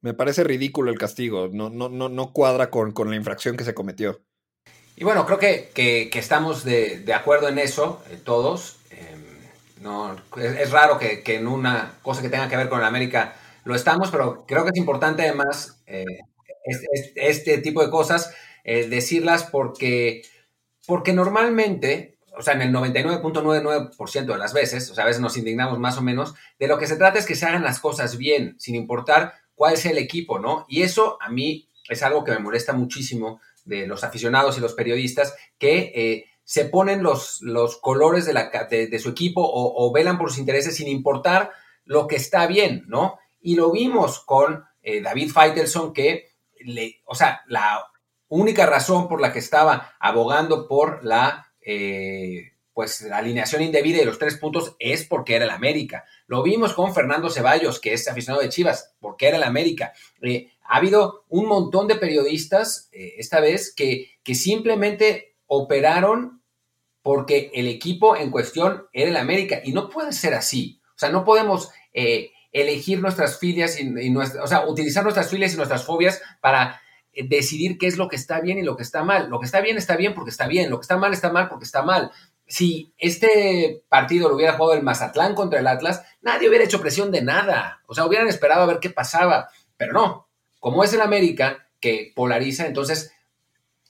me parece ridículo el castigo, no, no, no, no cuadra con, con la infracción que se cometió. Y bueno, creo que, que, estamos de, de, acuerdo en eso, eh, todos. Em, no, es, raro que, que, en una cosa que tenga que ver con la América lo estamos, pero creo que es importante además eh, este, este, tipo de cosas eh, decirlas porque, porque normalmente o sea, en el 99.99% de las veces, o sea, a veces nos indignamos más o menos, de lo que se trata es que se hagan las cosas bien, sin importar cuál sea el equipo, ¿no? Y eso a mí es algo que me molesta muchísimo de los aficionados y los periodistas, que eh, se ponen los, los colores de, la, de, su equipo o, velan por sus intereses sin importar lo que está bien, ¿no? Y lo vimos con eh, David Feitelson, que, o sea, la única razón por la que estaba abogando por la eh, pues la alineación indebida de los tres puntos es porque era el América. Lo vimos con Fernando Ceballos, que es aficionado de Chivas, porque era el América. Eh, ha habido un montón de periodistas eh, esta vez que, que simplemente operaron porque el equipo en cuestión era el América. Y no puede ser así. O sea, no podemos elegir nuestras filias y, o sea, utilizar nuestras filias y nuestras fobias para decidir qué es lo que está bien y lo que está mal. Lo que está bien está bien porque está bien, lo que está mal está mal porque está mal. Si este partido lo hubiera jugado el Mazatlán contra el Atlas, nadie hubiera hecho presión de nada. O sea, hubieran esperado a ver qué pasaba. Pero no, como es el América que polariza, entonces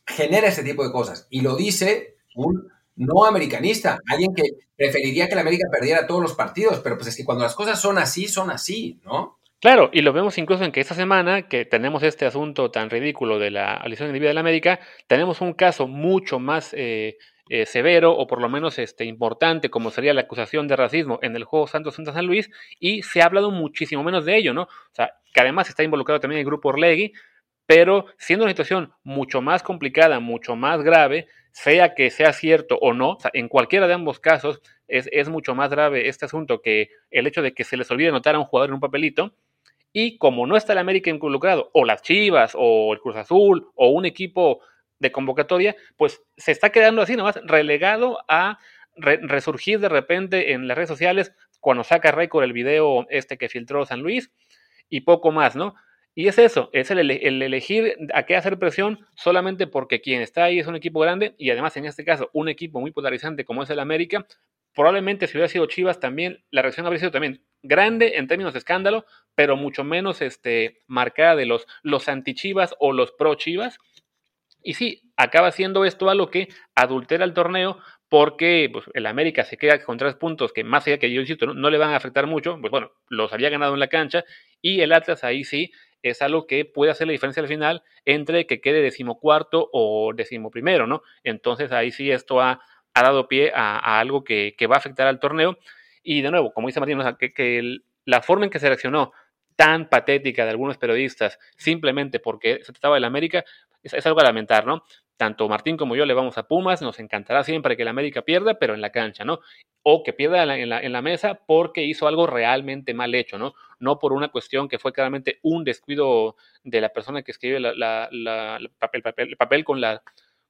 genera este tipo de cosas. Y lo dice un no americanista, alguien que preferiría que el América perdiera todos los partidos, pero pues es que cuando las cosas son así, son así, ¿no? Claro, y lo vemos incluso en que esta semana, que tenemos este asunto tan ridículo de la de vida de la América, tenemos un caso mucho más eh, eh, severo o por lo menos este, importante, como sería la acusación de racismo en el juego Santos Santa San Luis, y se ha hablado muchísimo menos de ello, ¿no? O sea, que además está involucrado también el grupo Orlegui, pero siendo una situación mucho más complicada, mucho más grave, sea que sea cierto o no, en cualquiera de ambos casos es, es, mucho más grave este asunto que el hecho de que se les olvide anotar a un jugador en un papelito, y como no está el América involucrado, o las Chivas, o el Cruz Azul, o un equipo de convocatoria, pues se está quedando así nomás, relegado a resurgir de repente en las redes sociales cuando saca récord el video este que filtró San Luis y poco más, ¿no? Y es eso, es el, el, elegir a qué hacer presión solamente porque quien está ahí es un equipo grande y además en este caso un equipo muy polarizante como es el América, probablemente si hubiera sido Chivas también, la reacción habría sido también grande en términos de escándalo, pero mucho menos este, marcada de los, los anti-Chivas o los pro-Chivas. Y sí, acaba siendo esto algo que adultera el torneo porque pues, el América se queda con tres puntos que más allá que yo insisto, no, le van a afectar mucho, pues bueno, los había ganado en la cancha y el Atlas ahí sí es algo que puede hacer la diferencia al final entre que quede decimocuarto o decimoprimero, ¿no? Entonces ahí sí esto ha ha dado pie a, algo que, va a afectar al torneo. Y de nuevo, como dice Martín, que, la forma en que se reaccionó tan patética de algunos periodistas simplemente porque se trataba del América es, algo a lamentar, ¿no? Tanto Martín como yo le vamos a Pumas, nos encantará siempre que el América pierda, pero en la cancha, ¿no? O que pierda en la, la, mesa porque hizo algo realmente mal hecho, ¿no? No por una cuestión que fue claramente un descuido de la persona que escribe el papel, papel, papel con, la,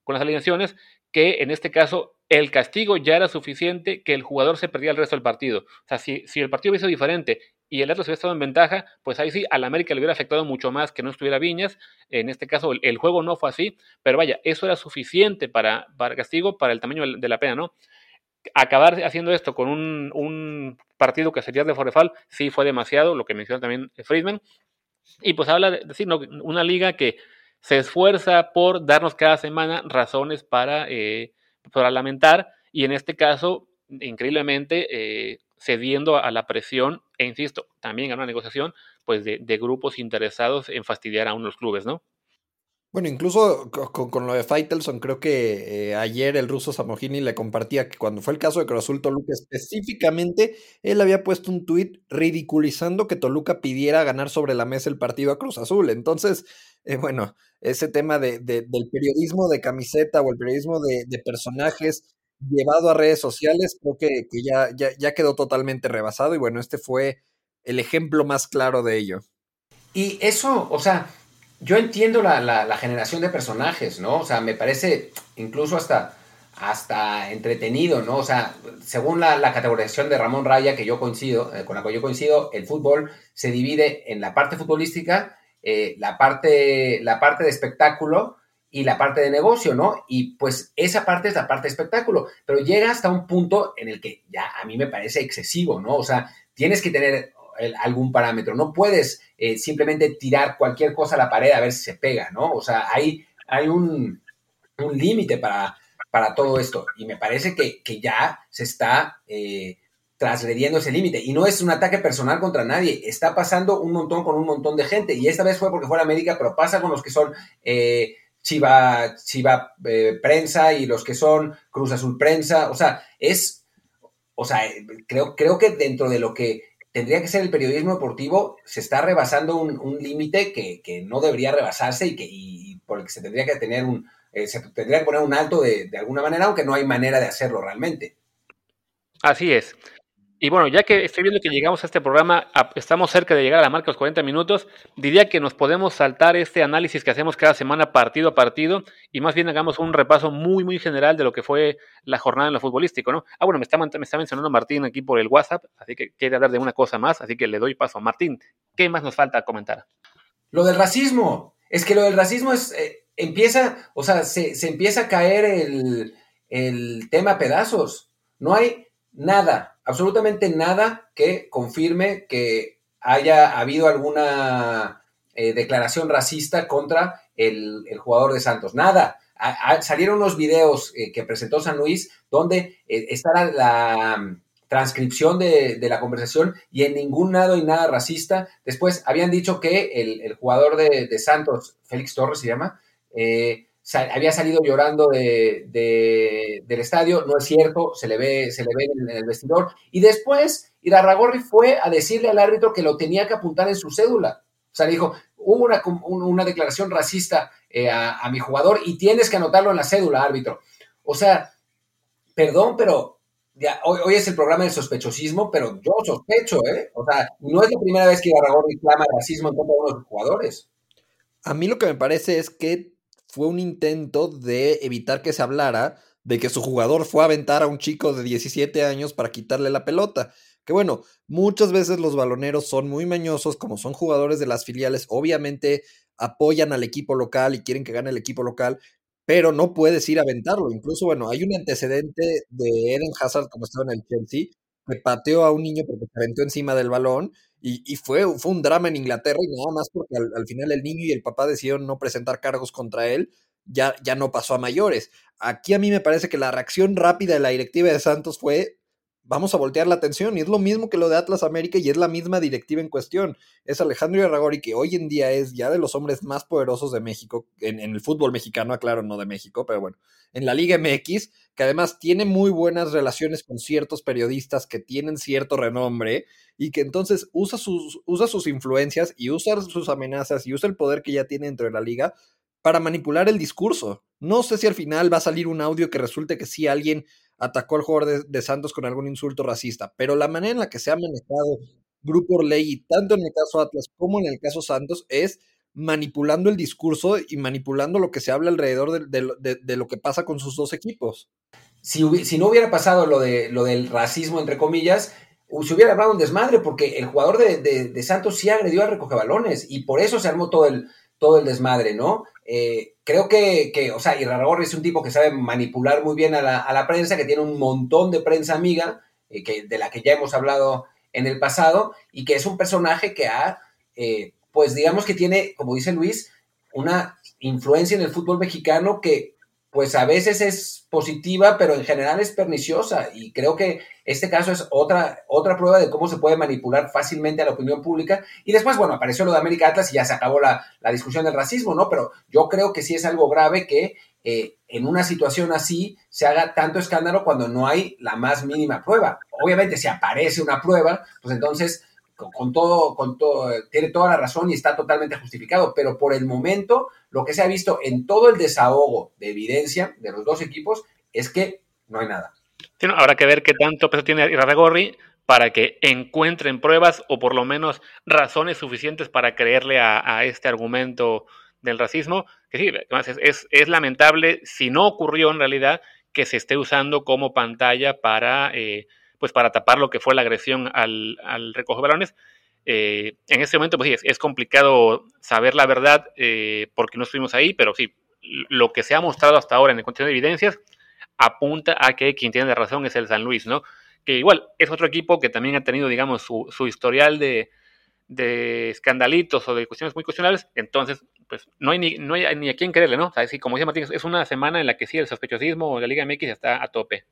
con las alineaciones, que en este caso el castigo ya era suficiente que el jugador se perdía el resto del partido. O sea, si, si el partido hubiese sido diferente y el Atlas hubiera estado en ventaja, pues ahí sí, al América le hubiera afectado mucho más que no estuviera Viñas. En este caso, el, juego no fue así, pero vaya, eso era suficiente para, para castigo, para el tamaño de la pena, ¿no? Acabar haciendo esto con un, un partido que sería de Forefal, sí fue demasiado, lo que menciona también Friedman. Y pues habla de decir, una liga que se esfuerza por darnos cada semana razones para, eh, para lamentar y en este caso, increíblemente, eh, cediendo a la presión e insisto, también a una negociación pues de, de grupos interesados en fastidiar a unos clubes, ¿no? Bueno, incluso con, lo de Faitelson, creo que eh, ayer el ruso Samogini le compartía que cuando fue el caso de Cruz Azul Toluca específicamente, él había puesto un tuit ridiculizando que Toluca pidiera ganar sobre la mesa el partido a Cruz Azul. Entonces, eh, bueno, ese tema de, del periodismo de camiseta o el periodismo de, personajes llevado a redes sociales, creo que, ya, ya, ya quedó totalmente rebasado y bueno, este fue el ejemplo más claro de ello. Y eso, o sea, yo entiendo la, generación de personajes, ¿no? O sea, me parece incluso hasta, hasta entretenido, ¿no? O sea, según la, categorización de Ramón Raya, que yo coincido, eh, con la que yo coincido, el fútbol se divide en la parte futbolística, eh, la, parte, la parte de espectáculo y la parte de negocio, ¿no? Y pues esa parte es la parte de espectáculo, pero llega hasta un punto en el que ya a mí me parece excesivo, ¿no? O sea, tienes que tener algún parámetro. No puedes eh, simplemente tirar cualquier cosa a la pared a ver si se pega, ¿no? O sea, hay, hay un, límite para, para todo esto. Y me parece que, ya se está eh, trasgrediendo ese límite. Y no es un ataque personal contra nadie. Está pasando un montón con un montón de gente. Y esta vez fue porque fue la América, pero pasa con los que son... Eh, Chiva, Chiva eh, Prensa y los que son Cruz Azul Prensa. O sea, es, o sea, creo, creo que dentro de lo que tendría que ser el periodismo deportivo, se está rebasando un, límite que, no debería rebasarse y, que, y por el que se tendría que tener un, eh, se tendría que poner un alto de, de alguna manera, aunque no hay manera de hacerlo realmente. Así es. Y bueno, ya que estoy viendo que llegamos a este programa, estamos cerca de llegar a la marca de los 40 minutos, diría que nos podemos saltar este análisis que hacemos cada semana partido a partido y más bien hagamos un repaso muy, muy general de lo que fue la jornada en lo futbolístico, ¿no? Ah, bueno, me está, me está mencionando Martín aquí por el WhatsApp, así que quiere hablar de una cosa más, así que le doy paso. Martín, ¿qué más nos falta comentar? Lo del racismo. Es que lo del racismo es, eh, empieza, o sea, se, empieza a caer el, el tema a pedazos. No hay nada absolutamente nada que confirme que haya habido alguna eh, declaración racista contra el, jugador de Santos. Nada. salieron unos videos eh, que presentó San Luis donde eh, está la, mm, transcripción de, la conversación y en ningún lado hay nada racista. Después habían dicho que el, jugador de, de, Santos, Félix Torres se llama, había salido llorando de, del estadio, no es cierto, se le ve, se le ve en, el vestidor. Y después Irarragorri fue a decirle al árbitro que lo tenía que apuntar en su cédula. O sea, dijo, hubo una, una declaración racista eh, a, mi jugador y tienes que anotarlo en la cédula, árbitro. O sea, perdón, pero ya, hoy, es el programa del sospechosismo, pero yo sospecho, ¿eh? O sea, no es la primera vez que Irarragorri clama racismo en contra de uno de sus jugadores. A mí lo que me parece es que fue un intento de evitar que se hablara de que su jugador fue a aventar a un chico de 17 años para quitarle la pelota. Que bueno, muchas veces los baloneros son muy mañosos, como son jugadores de las filiales, obviamente apoyan al equipo local y quieren que gane el equipo local, pero no puedes ir a aventarlo. Incluso, bueno, hay un antecedente de Eden Hazard, como estaba en el Chelsea, que pateó a un niño porque se aventó encima del balón y, fue, fue, un drama en Inglaterra y nada más porque al, final el niño y el papá decidieron no presentar cargos contra él, ya, ya no pasó a mayores. Aquí a mí me parece que la reacción rápida de la directiva de Santos fue vamos a voltear la atención. Y es lo mismo que lo de Atlas América y es la misma directiva en cuestión. Es Alejandro Arragori, que hoy en día es ya de los hombres más poderosos de México, en, el fútbol mexicano, aclaro, no de México, pero bueno, en la Liga MX, que además tiene muy buenas relaciones con ciertos periodistas que tienen cierto renombre y que entonces usa sus, usa sus influencias y usa sus amenazas y usa el poder que ya tiene dentro de la liga para manipular el discurso. No sé si al final va a salir un audio que resulte que sí alguien atacó al jugador de, Santos con algún insulto racista, pero la manera en la que se ha manejado Grupo Orley, tanto en el caso Atlas como en el caso Santos, es manipulando el discurso y manipulando lo que se habla alrededor de, lo que pasa con sus dos equipos. Si, si, no hubiera pasado lo, de, lo del racismo, entre comillas, se hubiera hablado un desmadre, porque el jugador de, Santos sí agredió al balones y por eso se armó todo el, todo el desmadre, ¿no? Eh, creo que, que, o sea, Iraragorri es un tipo que sabe manipular muy bien a la, prensa, que tiene un montón de prensa amiga, eh, que, de la que ya hemos hablado en el pasado, y que es un personaje que ha, eh, pues digamos que tiene, como dice Luis, una influencia en el fútbol mexicano que pues a veces es positiva, pero en general es perniciosa. Y creo que este caso es otra, otra prueba de cómo se puede manipular fácilmente a la opinión pública. Y después, bueno, apareció lo de América Atlas y ya se acabó la, discusión del racismo, ¿no? Pero yo creo que sí es algo grave que eh, en una situación así se haga tanto escándalo cuando no hay la más mínima prueba. Obviamente, si aparece una prueba, pues entonces con, todo, con todo, tiene toda la razón y está totalmente justificado, pero por el momento lo que se ha visto en todo el desahogo de evidencia de los dos equipos es que no hay nada. habrá que ver qué tanto peso tiene Irarragorri para que encuentren pruebas o por lo menos razones suficientes para creerle a, este argumento del racismo, que sí, es, es, lamentable si no ocurrió en realidad que se esté usando como pantalla para... Eh, pues para tapar lo que fue la agresión al, al recoger balones. Eh, en este momento, pues sí, es, complicado saber la verdad eh, porque no estuvimos ahí, pero sí, lo que se ha mostrado hasta ahora en el contenido de evidencias apunta a que quien tiene razón es el San Luis, ¿no? Que igual es otro equipo que también ha tenido, digamos, su, su historial de, de escandalitos o de cuestiones muy cuestionables, entonces, pues no hay ni, no hay ni a quién creerle, ¿no? Como dice Martín, es una semana en la que sí, el sospechosismo de la Liga MX está a tope.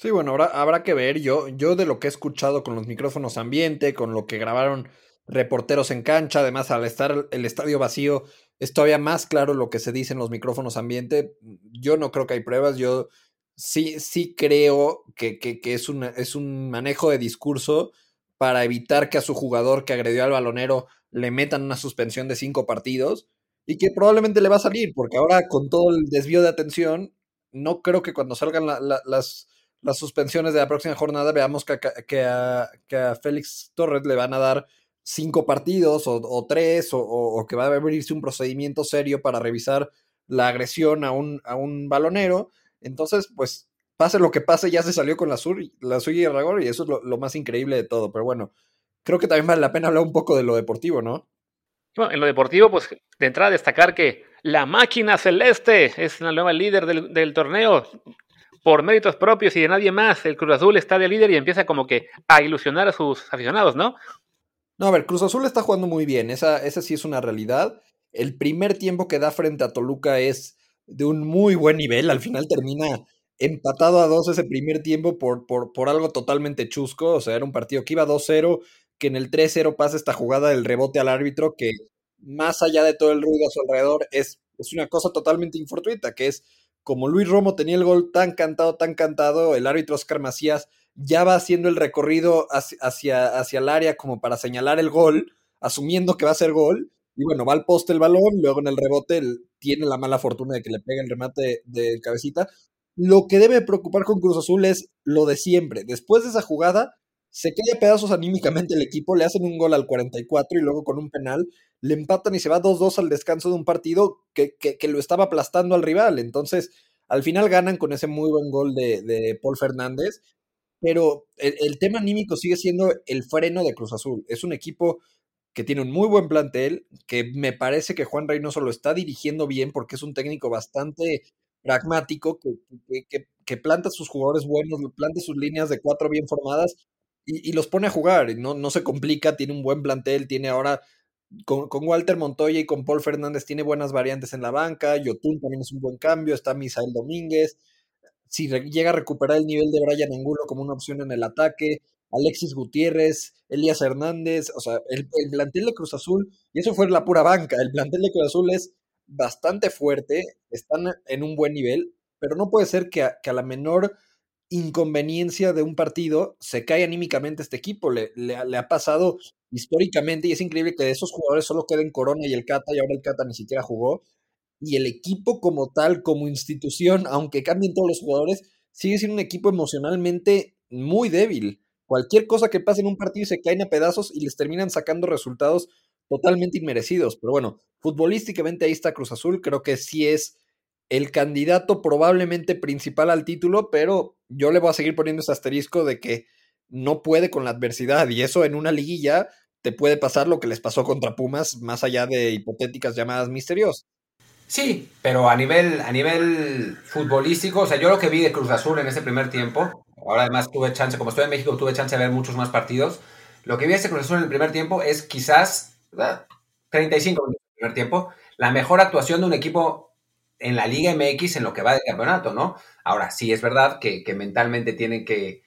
Sí, bueno, habrá, habrá que ver. Yo, yo de lo que he escuchado con los micrófonos ambiente, con lo que grabaron reporteros en cancha, además al estar el estadio vacío, es todavía más claro lo que se dice en los micrófonos ambiente. Yo no creo que hay pruebas, yo sí, sí creo que, que, es, una, es un manejo de discurso para evitar que a su jugador que agredió al balonero le metan una suspensión de cinco partidos y que probablemente le va a salir, porque ahora con todo el desvío de atención, no creo que cuando salgan las las suspensiones de la próxima jornada, veamos que, que, a, Félix Torres le van a dar cinco partidos o, tres, o, que va a abrirse un procedimiento serio para revisar la agresión a un, a un balonero. Entonces, pues, pase lo que pase, ya se salió con la, sur, la suya y el Ragor, y eso es lo, lo, más increíble de todo. Pero bueno, creo que también vale la pena hablar un poco de lo deportivo, ¿no? Bueno, en lo deportivo, pues, de entrada destacar que la máquina celeste es la nueva líder del, del torneo por méritos propios y de nadie más, el Cruz Azul está de líder y empieza como que a ilusionar a sus aficionados, ¿no? No, a ver, Cruz Azul está jugando muy bien, esa, esa sí es una realidad. El primer tiempo que da frente a Toluca es de un muy buen nivel, al final termina empatado a dos ese primer tiempo por, por, por algo totalmente chusco, o sea, era un partido que iba 2-0, que en el 3-0 pasa esta jugada del rebote al árbitro, que más allá de todo el ruido a su alrededor, es, es una cosa totalmente infortuita, que es como Luis Romo tenía el gol tan cantado, tan cantado, el árbitro Oscar Macías ya va haciendo el recorrido hacia, hacia, el área como para señalar el gol, asumiendo que va a ser gol. Y bueno, va al poste el balón, luego en el rebote tiene la mala fortuna de que le pegue el remate de cabecita. Lo que debe preocupar con Cruz Azul es lo de siempre. Después de esa jugada, se cae a pedazos anímicamente el equipo, le hacen un gol al 44 y luego con un penal le empatan y se va 2-2 al descanso de un partido que, que, lo estaba aplastando al rival. Entonces, al final ganan con ese muy buen gol de, de Paul Fernández, pero el, tema anímico sigue siendo el freno de Cruz Azul. Es un equipo que tiene un muy buen plantel, que me parece que Juan Reynoso lo está dirigiendo bien porque es un técnico bastante pragmático, que, que, que planta sus jugadores buenos, planta sus líneas de cuatro bien formadas y, los pone a jugar, no, no se complica, tiene un buen plantel, tiene ahora con, Walter Montoya y con Paul Fernández tiene buenas variantes en la banca, Yotun también es un buen cambio, está Misael Domínguez, si llega a recuperar el nivel de Brian Angulo como una opción en el ataque, Alexis Gutiérrez, Elías Hernández, o sea, el, plantel de Cruz Azul, y eso fue la pura banca, el plantel de Cruz Azul es bastante fuerte, están en un buen nivel, pero no puede ser que que a la menor inconveniencia de un partido, se cae anímicamente este equipo. Le, le, ha pasado históricamente y es increíble que de esos jugadores solo queden Corona y el Cata y ahora el Cata ni siquiera jugó. Y el equipo como tal, como institución, aunque cambien todos los jugadores, sigue siendo un equipo emocionalmente muy débil. Cualquier cosa que pase en un partido se caen a pedazos y les terminan sacando resultados totalmente inmerecidos. Pero bueno, futbolísticamente ahí está Cruz Azul, creo que sí es el candidato probablemente principal al título, pero yo le voy a seguir poniendo ese asterisco de que no puede con la adversidad y eso en una liguilla te puede pasar lo que les pasó contra Pumas, más allá de hipotéticas llamadas misteriosas. Sí, pero a nivel, a nivel futbolístico, o sea, yo lo que vi de Cruz Azul en ese primer tiempo, ahora además tuve chance, como estoy en México, tuve chance de ver muchos más partidos, lo que vi de ese Cruz Azul en el primer tiempo es quizás 35 minutos el primer tiempo. La mejor actuación de un equipo en la Liga MX en lo que va de campeonato, ¿no? Ahora, sí es verdad que, mentalmente tienen que,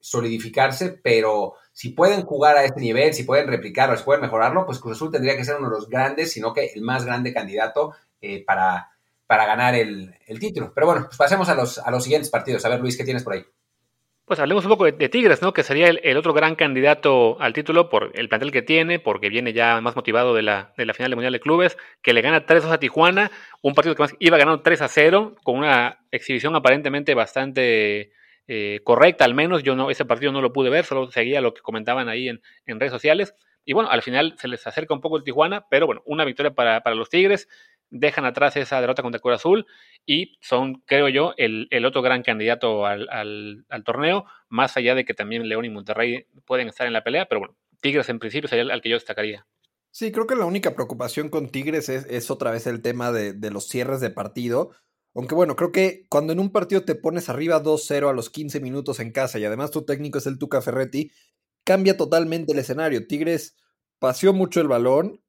solidificarse, pero si pueden jugar a este nivel, si pueden replicarlo, si pueden mejorarlo, pues Cruz Azul tendría que ser uno de los grandes, sino que el más grande candidato eh, para, ganar el, título. Pero bueno, pues pasemos a los, a los siguientes partidos. A ver, Luis, ¿qué tienes por ahí? Pues hablemos un poco de, Tigres, ¿no? Que sería el, otro gran candidato al título por el plantel que tiene, porque viene ya más motivado de la, de la final del Mundial de Clubes, que le gana 3 a Tijuana, un partido que más iba ganando 3 a 0, con una exhibición aparentemente bastante eh, correcta, al menos. Yo no, ese partido no lo pude ver, solo seguía lo que comentaban ahí en, en redes sociales. Y bueno, al final se les acerca un poco el Tijuana, pero bueno, una victoria para, para los Tigres dejan atrás esa derrota contra Cruz Azul y son, creo yo, el, otro gran candidato al, torneo, más allá de que también León y Monterrey pueden estar en la pelea, pero bueno, Tigres en principio sería el, al que yo destacaría. Sí, creo que la única preocupación con Tigres es, otra vez el tema de, de, los cierres de partido. Aunque bueno, creo que cuando en un partido te pones arriba 2-0 a los 15 minutos en casa y además tu técnico es el Tuca Ferretti, cambia totalmente el escenario. Tigres paseó mucho el balón,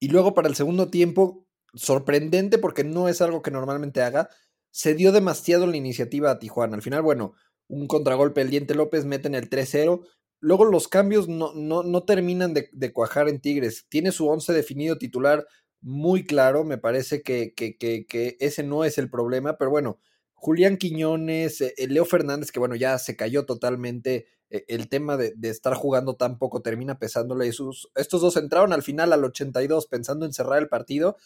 y luego para el segundo tiempo, sorprendente porque no es algo que normalmente haga, se dio demasiado la iniciativa a Tijuana. Al final, bueno, un contragolpe el Diente López meten el 3-0. Luego los cambios no, no, no terminan de, cuajar en Tigres. Tiene su once definido titular muy claro. Me parece que, que, que, ese no es el problema. Pero bueno, Julián Quiñones, eh, Leo Fernández, que bueno, ya se cayó totalmente. E, el tema de, estar jugando tan poco termina pesándole. Sus, estos dos entraron al final al 82 pensando en cerrar el partido.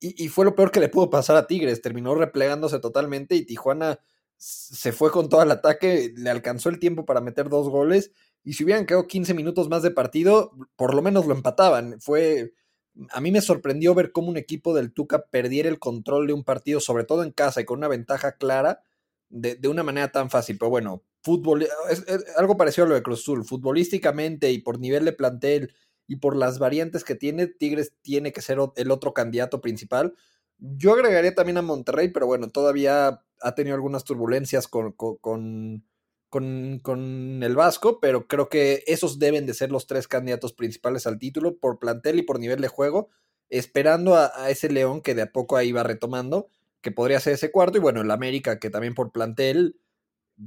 Y, fue lo peor que le pudo pasar a Tigres. Terminó replegándose totalmente y Tijuana se fue con todo el ataque. Le alcanzó el tiempo para meter dos goles. Y si hubieran quedado 15 minutos más de partido, por lo menos lo empataban. Fue. A mí me sorprendió ver cómo un equipo del Tuca perdiera el control de un partido, sobre todo en casa y con una ventaja clara, de, de una manera tan fácil. Pero bueno, fútbol, es, algo parecido a lo de Cruz futbolísticamente y por nivel de plantel y por las variantes que tiene, Tigres tiene que ser el otro candidato principal. Yo agregaría también a Monterrey, pero bueno, todavía ha tenido algunas turbulencias con, con, con, el Vasco, pero creo que esos deben de ser los tres candidatos principales al título por plantel y por nivel de juego, esperando a, a ese León que de a poco ahí va retomando, que podría ser ese cuarto, y bueno, el América que también por plantel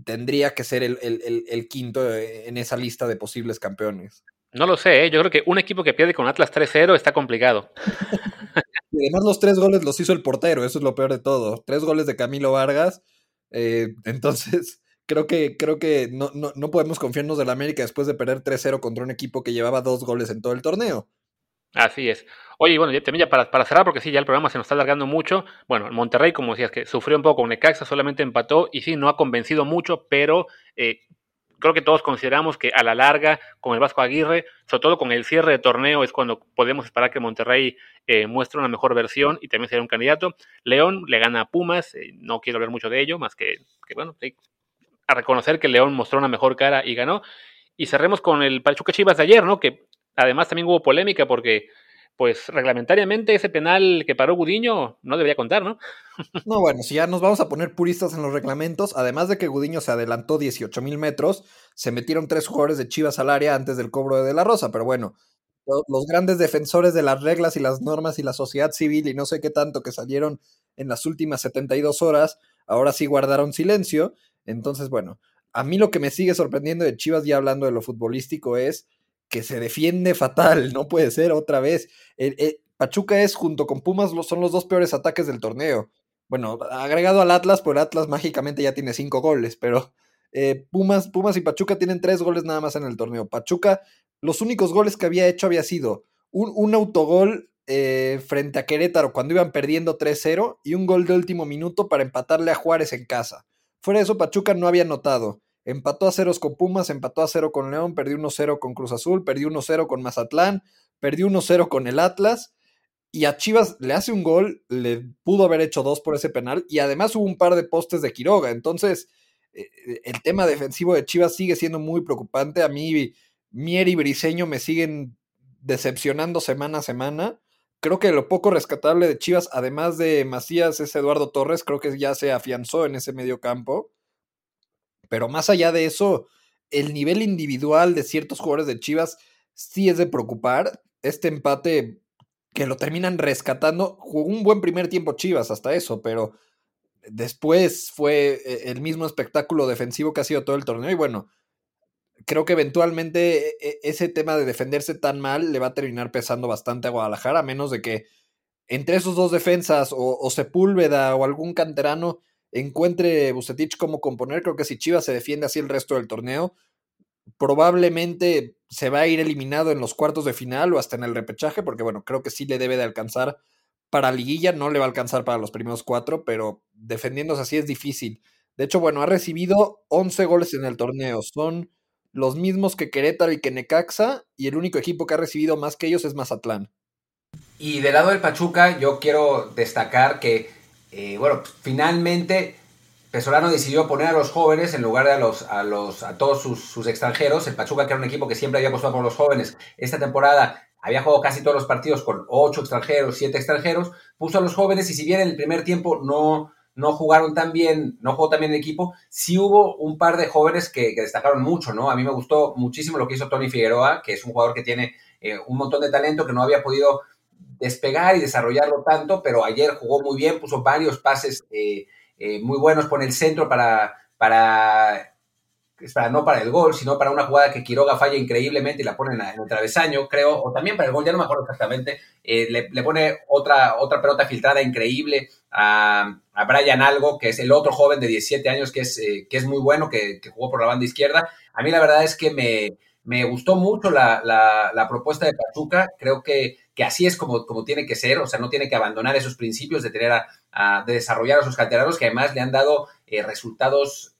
tendría que ser el, quinto en esa lista de posibles campeones. No lo sé, ¿eh? yo creo que un equipo que pierde con Atlas 3-0 está complicado. y además los tres goles los hizo el portero, eso es lo peor de todo. Tres goles de Camilo Vargas. Eh, entonces, creo que, creo que no, no, no podemos confiarnos del América después de perder 3-0 contra un equipo que llevaba dos goles en todo el torneo. Así es. Oye, bueno, ya, también ya para, para, cerrar, porque sí, ya el programa se nos está alargando mucho. Bueno, Monterrey, como decías, que sufrió un poco con Necaxa, solamente empató y sí, no ha convencido mucho, pero eh, creo que todos consideramos que a la larga, con el Vasco Aguirre, sobre todo con el cierre de torneo, es cuando podemos esperar que Monterrey eh, muestre una mejor versión y también sea un candidato. León le gana a Pumas, eh, no quiero hablar mucho de ello, más que, que bueno, a reconocer que León mostró una mejor cara y ganó. Y cerremos con el Pachuca Chivas de ayer, ¿no? Que Además, también hubo polémica porque, pues, reglamentariamente ese penal que paró Gudiño no debería contar, ¿no? No, bueno, si ya nos vamos a poner puristas en los reglamentos, además de que Gudiño se adelantó 18 mil metros, se metieron tres jugadores de Chivas al área antes del cobro de De La Rosa, pero bueno, los grandes defensores de las reglas y las normas y la sociedad civil y no sé qué tanto que salieron en las últimas 72 horas, ahora sí guardaron silencio. Entonces, bueno, a mí lo que me sigue sorprendiendo de Chivas, ya hablando de lo futbolístico, es que se defiende fatal, no puede ser otra vez. Pachuca es, junto con Pumas, son los dos peores ataques del torneo. Bueno, agregado al Atlas, por Atlas mágicamente ya tiene cinco goles, pero eh, Pumas, Pumas y Pachuca tienen tres goles nada más en el torneo. Pachuca, los únicos goles que había hecho había sido un, autogol eh, frente a Querétaro cuando iban perdiendo 3-0 y un gol de último minuto para empatarle a Juárez en casa. Fuera de eso, Pachuca no había anotado. Empató a ceros con Pumas, empató a cero con León, perdió 1-0 con Cruz Azul, perdió 1-0 con Mazatlán, perdió 1-0 con el Atlas. Y a Chivas le hace un gol, le pudo haber hecho dos por ese penal. Y además hubo un par de postes de Quiroga. Entonces, eh, eh, el tema defensivo de Chivas sigue siendo muy preocupante. A mí, Mier y Briseño me siguen decepcionando semana a semana. Creo que lo poco rescatable de Chivas, además de Macías, es Eduardo Torres. Creo que ya se afianzó en ese medio campo. Pero más allá de eso, el nivel individual de ciertos jugadores de Chivas sí es de preocupar. este empate que lo terminan rescatando. Jugó un buen primer tiempo Chivas hasta eso, pero después fue eh, el mismo espectáculo defensivo que ha sido todo el torneo y bueno, creo que eventualmente e, e, ese tema de defenderse tan mal le va a terminar pesando bastante a Guadalajara, a menos de que entre esos dos defensas o, Sepúlveda o algún canterano encuentre Bucetich cómo componer. Creo que si Chivas se defiende así el resto del torneo, probablemente se va a ir eliminado en los cuartos de final o hasta en el repechaje, porque bueno, creo que sí le debe de alcanzar para liguilla, no le va a alcanzar para los primeros cuatro, pero defendiéndose así es difícil. De hecho, bueno, ha recibido 11 goles en el torneo. Son los mismos que Querétaro y que Necaxa, y el único equipo que ha recibido más que ellos es Mazatlán. Y del lado del Pachuca, yo quiero destacar que, eh, bueno, finalmente Pesolano decidió poner a los jóvenes en lugar de a, los, a, los, a todos sus, extranjeros. El Pachuca, que era un equipo que siempre había apostado por los jóvenes, esta temporada había jugado casi todos los partidos con ocho extranjeros, siete extranjeros, puso a los jóvenes y si bien en el primer tiempo no, no jugaron tan bien, no jugó tan bien el equipo, sí hubo un par de jóvenes que, destacaron mucho, ¿no? A mí me gustó muchísimo lo que hizo Tony Figueroa, que es un jugador que tiene eh, un montón de talento, que no había podido despegar y desarrollarlo tanto, pero ayer jugó muy bien, puso varios pases eh, eh, muy buenos por el centro para, para para, no para el gol, sino para una jugada que Quiroga falla increíblemente y la pone en, el travesaño, creo, o también para el gol, ya no me acuerdo exactamente, eh, le, pone otra, otra pelota filtrada increíble a, a, Brian Algo, que es el otro joven de 17 años que es, que es muy bueno, que, jugó por la banda izquierda. A mí la verdad es que me, me gustó mucho la, la, propuesta de Pachuca, creo que, que así es como, como tiene que ser, o sea, no tiene que abandonar esos principios de tener a, de desarrollar a sus canteranos que además le han dado eh, resultados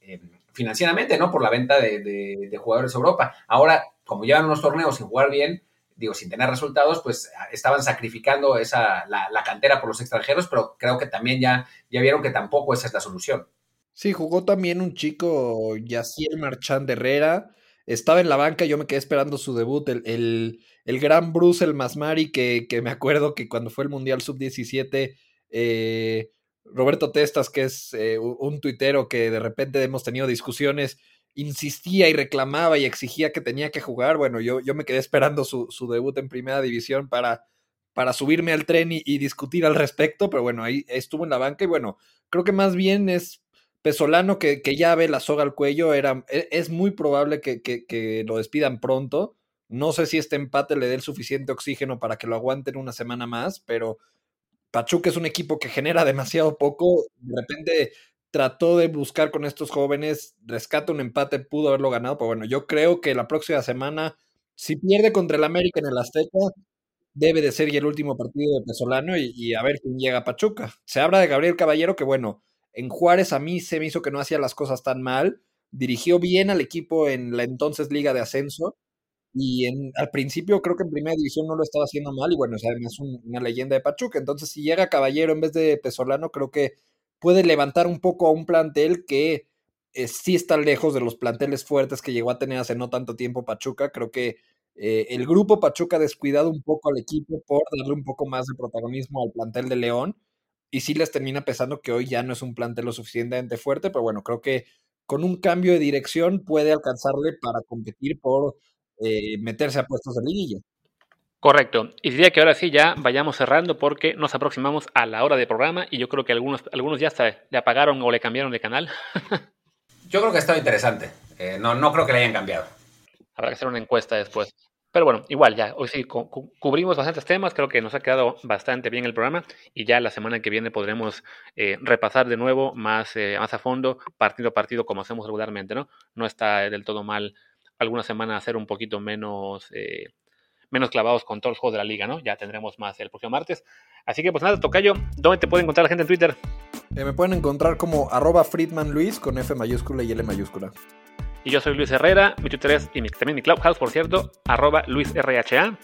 financieramente, ¿no? Por la venta de, jugadores a Europa. Ahora, como llevan unos torneos sin jugar bien, digo, sin tener resultados, pues estaban sacrificando esa, la, cantera por los extranjeros, pero creo que también ya, ya vieron que tampoco esa es la solución. Sí, jugó también un chico, Yaciel Marchand Herrera, estaba en la banca, yo me quedé esperando su debut, el, el, gran Bruce El Masmari, que, que, me acuerdo que cuando fue el Mundial Sub-17, eh, Roberto Testas, que es eh, un tuitero que de repente hemos tenido discusiones, insistía y reclamaba y exigía que tenía que jugar. Bueno, yo, yo me quedé esperando su, debut en primera división para, para subirme al tren y, discutir al respecto, pero bueno, ahí estuvo en la banca y bueno, creo que más bien es Pesolano que, que ya ve la soga al cuello, era, e, es muy probable que, que lo despidan pronto. No sé si este empate le dé el suficiente oxígeno para que lo aguanten una semana más, pero Pachuca es un equipo que genera demasiado poco. De repente trató de buscar con estos jóvenes, rescata un empate, pudo haberlo ganado, pero bueno, yo creo que la próxima semana, si pierde contra el América en el Azteca, debe de ser ya el último partido de Pesolano y, a ver quién llega a Pachuca. Se habla de Gabriel Caballero, que bueno, en Juárez a mí se me hizo que no hacía las cosas tan mal, dirigió bien al equipo en la entonces Liga de Ascenso, y en, al principio creo que en primera división no lo estaba haciendo mal y bueno, es además una leyenda de Pachuca. Entonces si llega Caballero en vez de Pesolano, creo que puede levantar un poco a un plantel que eh, sí está lejos de los planteles fuertes que llegó a tener hace no tanto tiempo Pachuca. Creo que eh, el grupo Pachuca ha descuidado un poco al equipo por darle un poco más de protagonismo al plantel de León. Y sí les termina pesando que hoy ya no es un plantel lo suficientemente fuerte, pero bueno, creo que con un cambio de dirección puede alcanzarle para competir por eh, meterse a puestos de liguilla. Correcto. Y diría que ahora sí ya vayamos cerrando porque nos aproximamos a la hora de programa y yo creo que algunos, algunos ya le apagaron o le cambiaron de canal. yo creo que ha estado interesante. Eh, no, no creo que le hayan cambiado. Habrá que hacer una encuesta después. Pero bueno, igual ya, hoy sí cubrimos bastantes temas, creo que nos ha quedado bastante bien el programa y ya la semana que viene podremos eh, repasar de nuevo más, más a fondo, partido a partido, como hacemos regularmente, ¿no? No está del todo mal alguna semana hacer un poquito menos, eh, menos clavados con todos los juegos de la liga, ¿no? Ya tendremos más el próximo martes. Así que pues nada, Tocayo, ¿dónde te puede encontrar la gente en Twitter? Eh, me pueden encontrar como arroba Friedman Luis con F mayúscula y L mayúscula. Y yo soy Luis Herrera, mi Twitter es, y también mi Clubhouse, por cierto, arroba LuisRHA.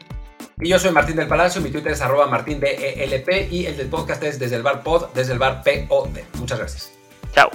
Y yo soy Martín del Palacio, mi Twitter es arroba martindelp y el del podcast es desde el bar pod, desde el bar POD. Muchas gracias. Chao.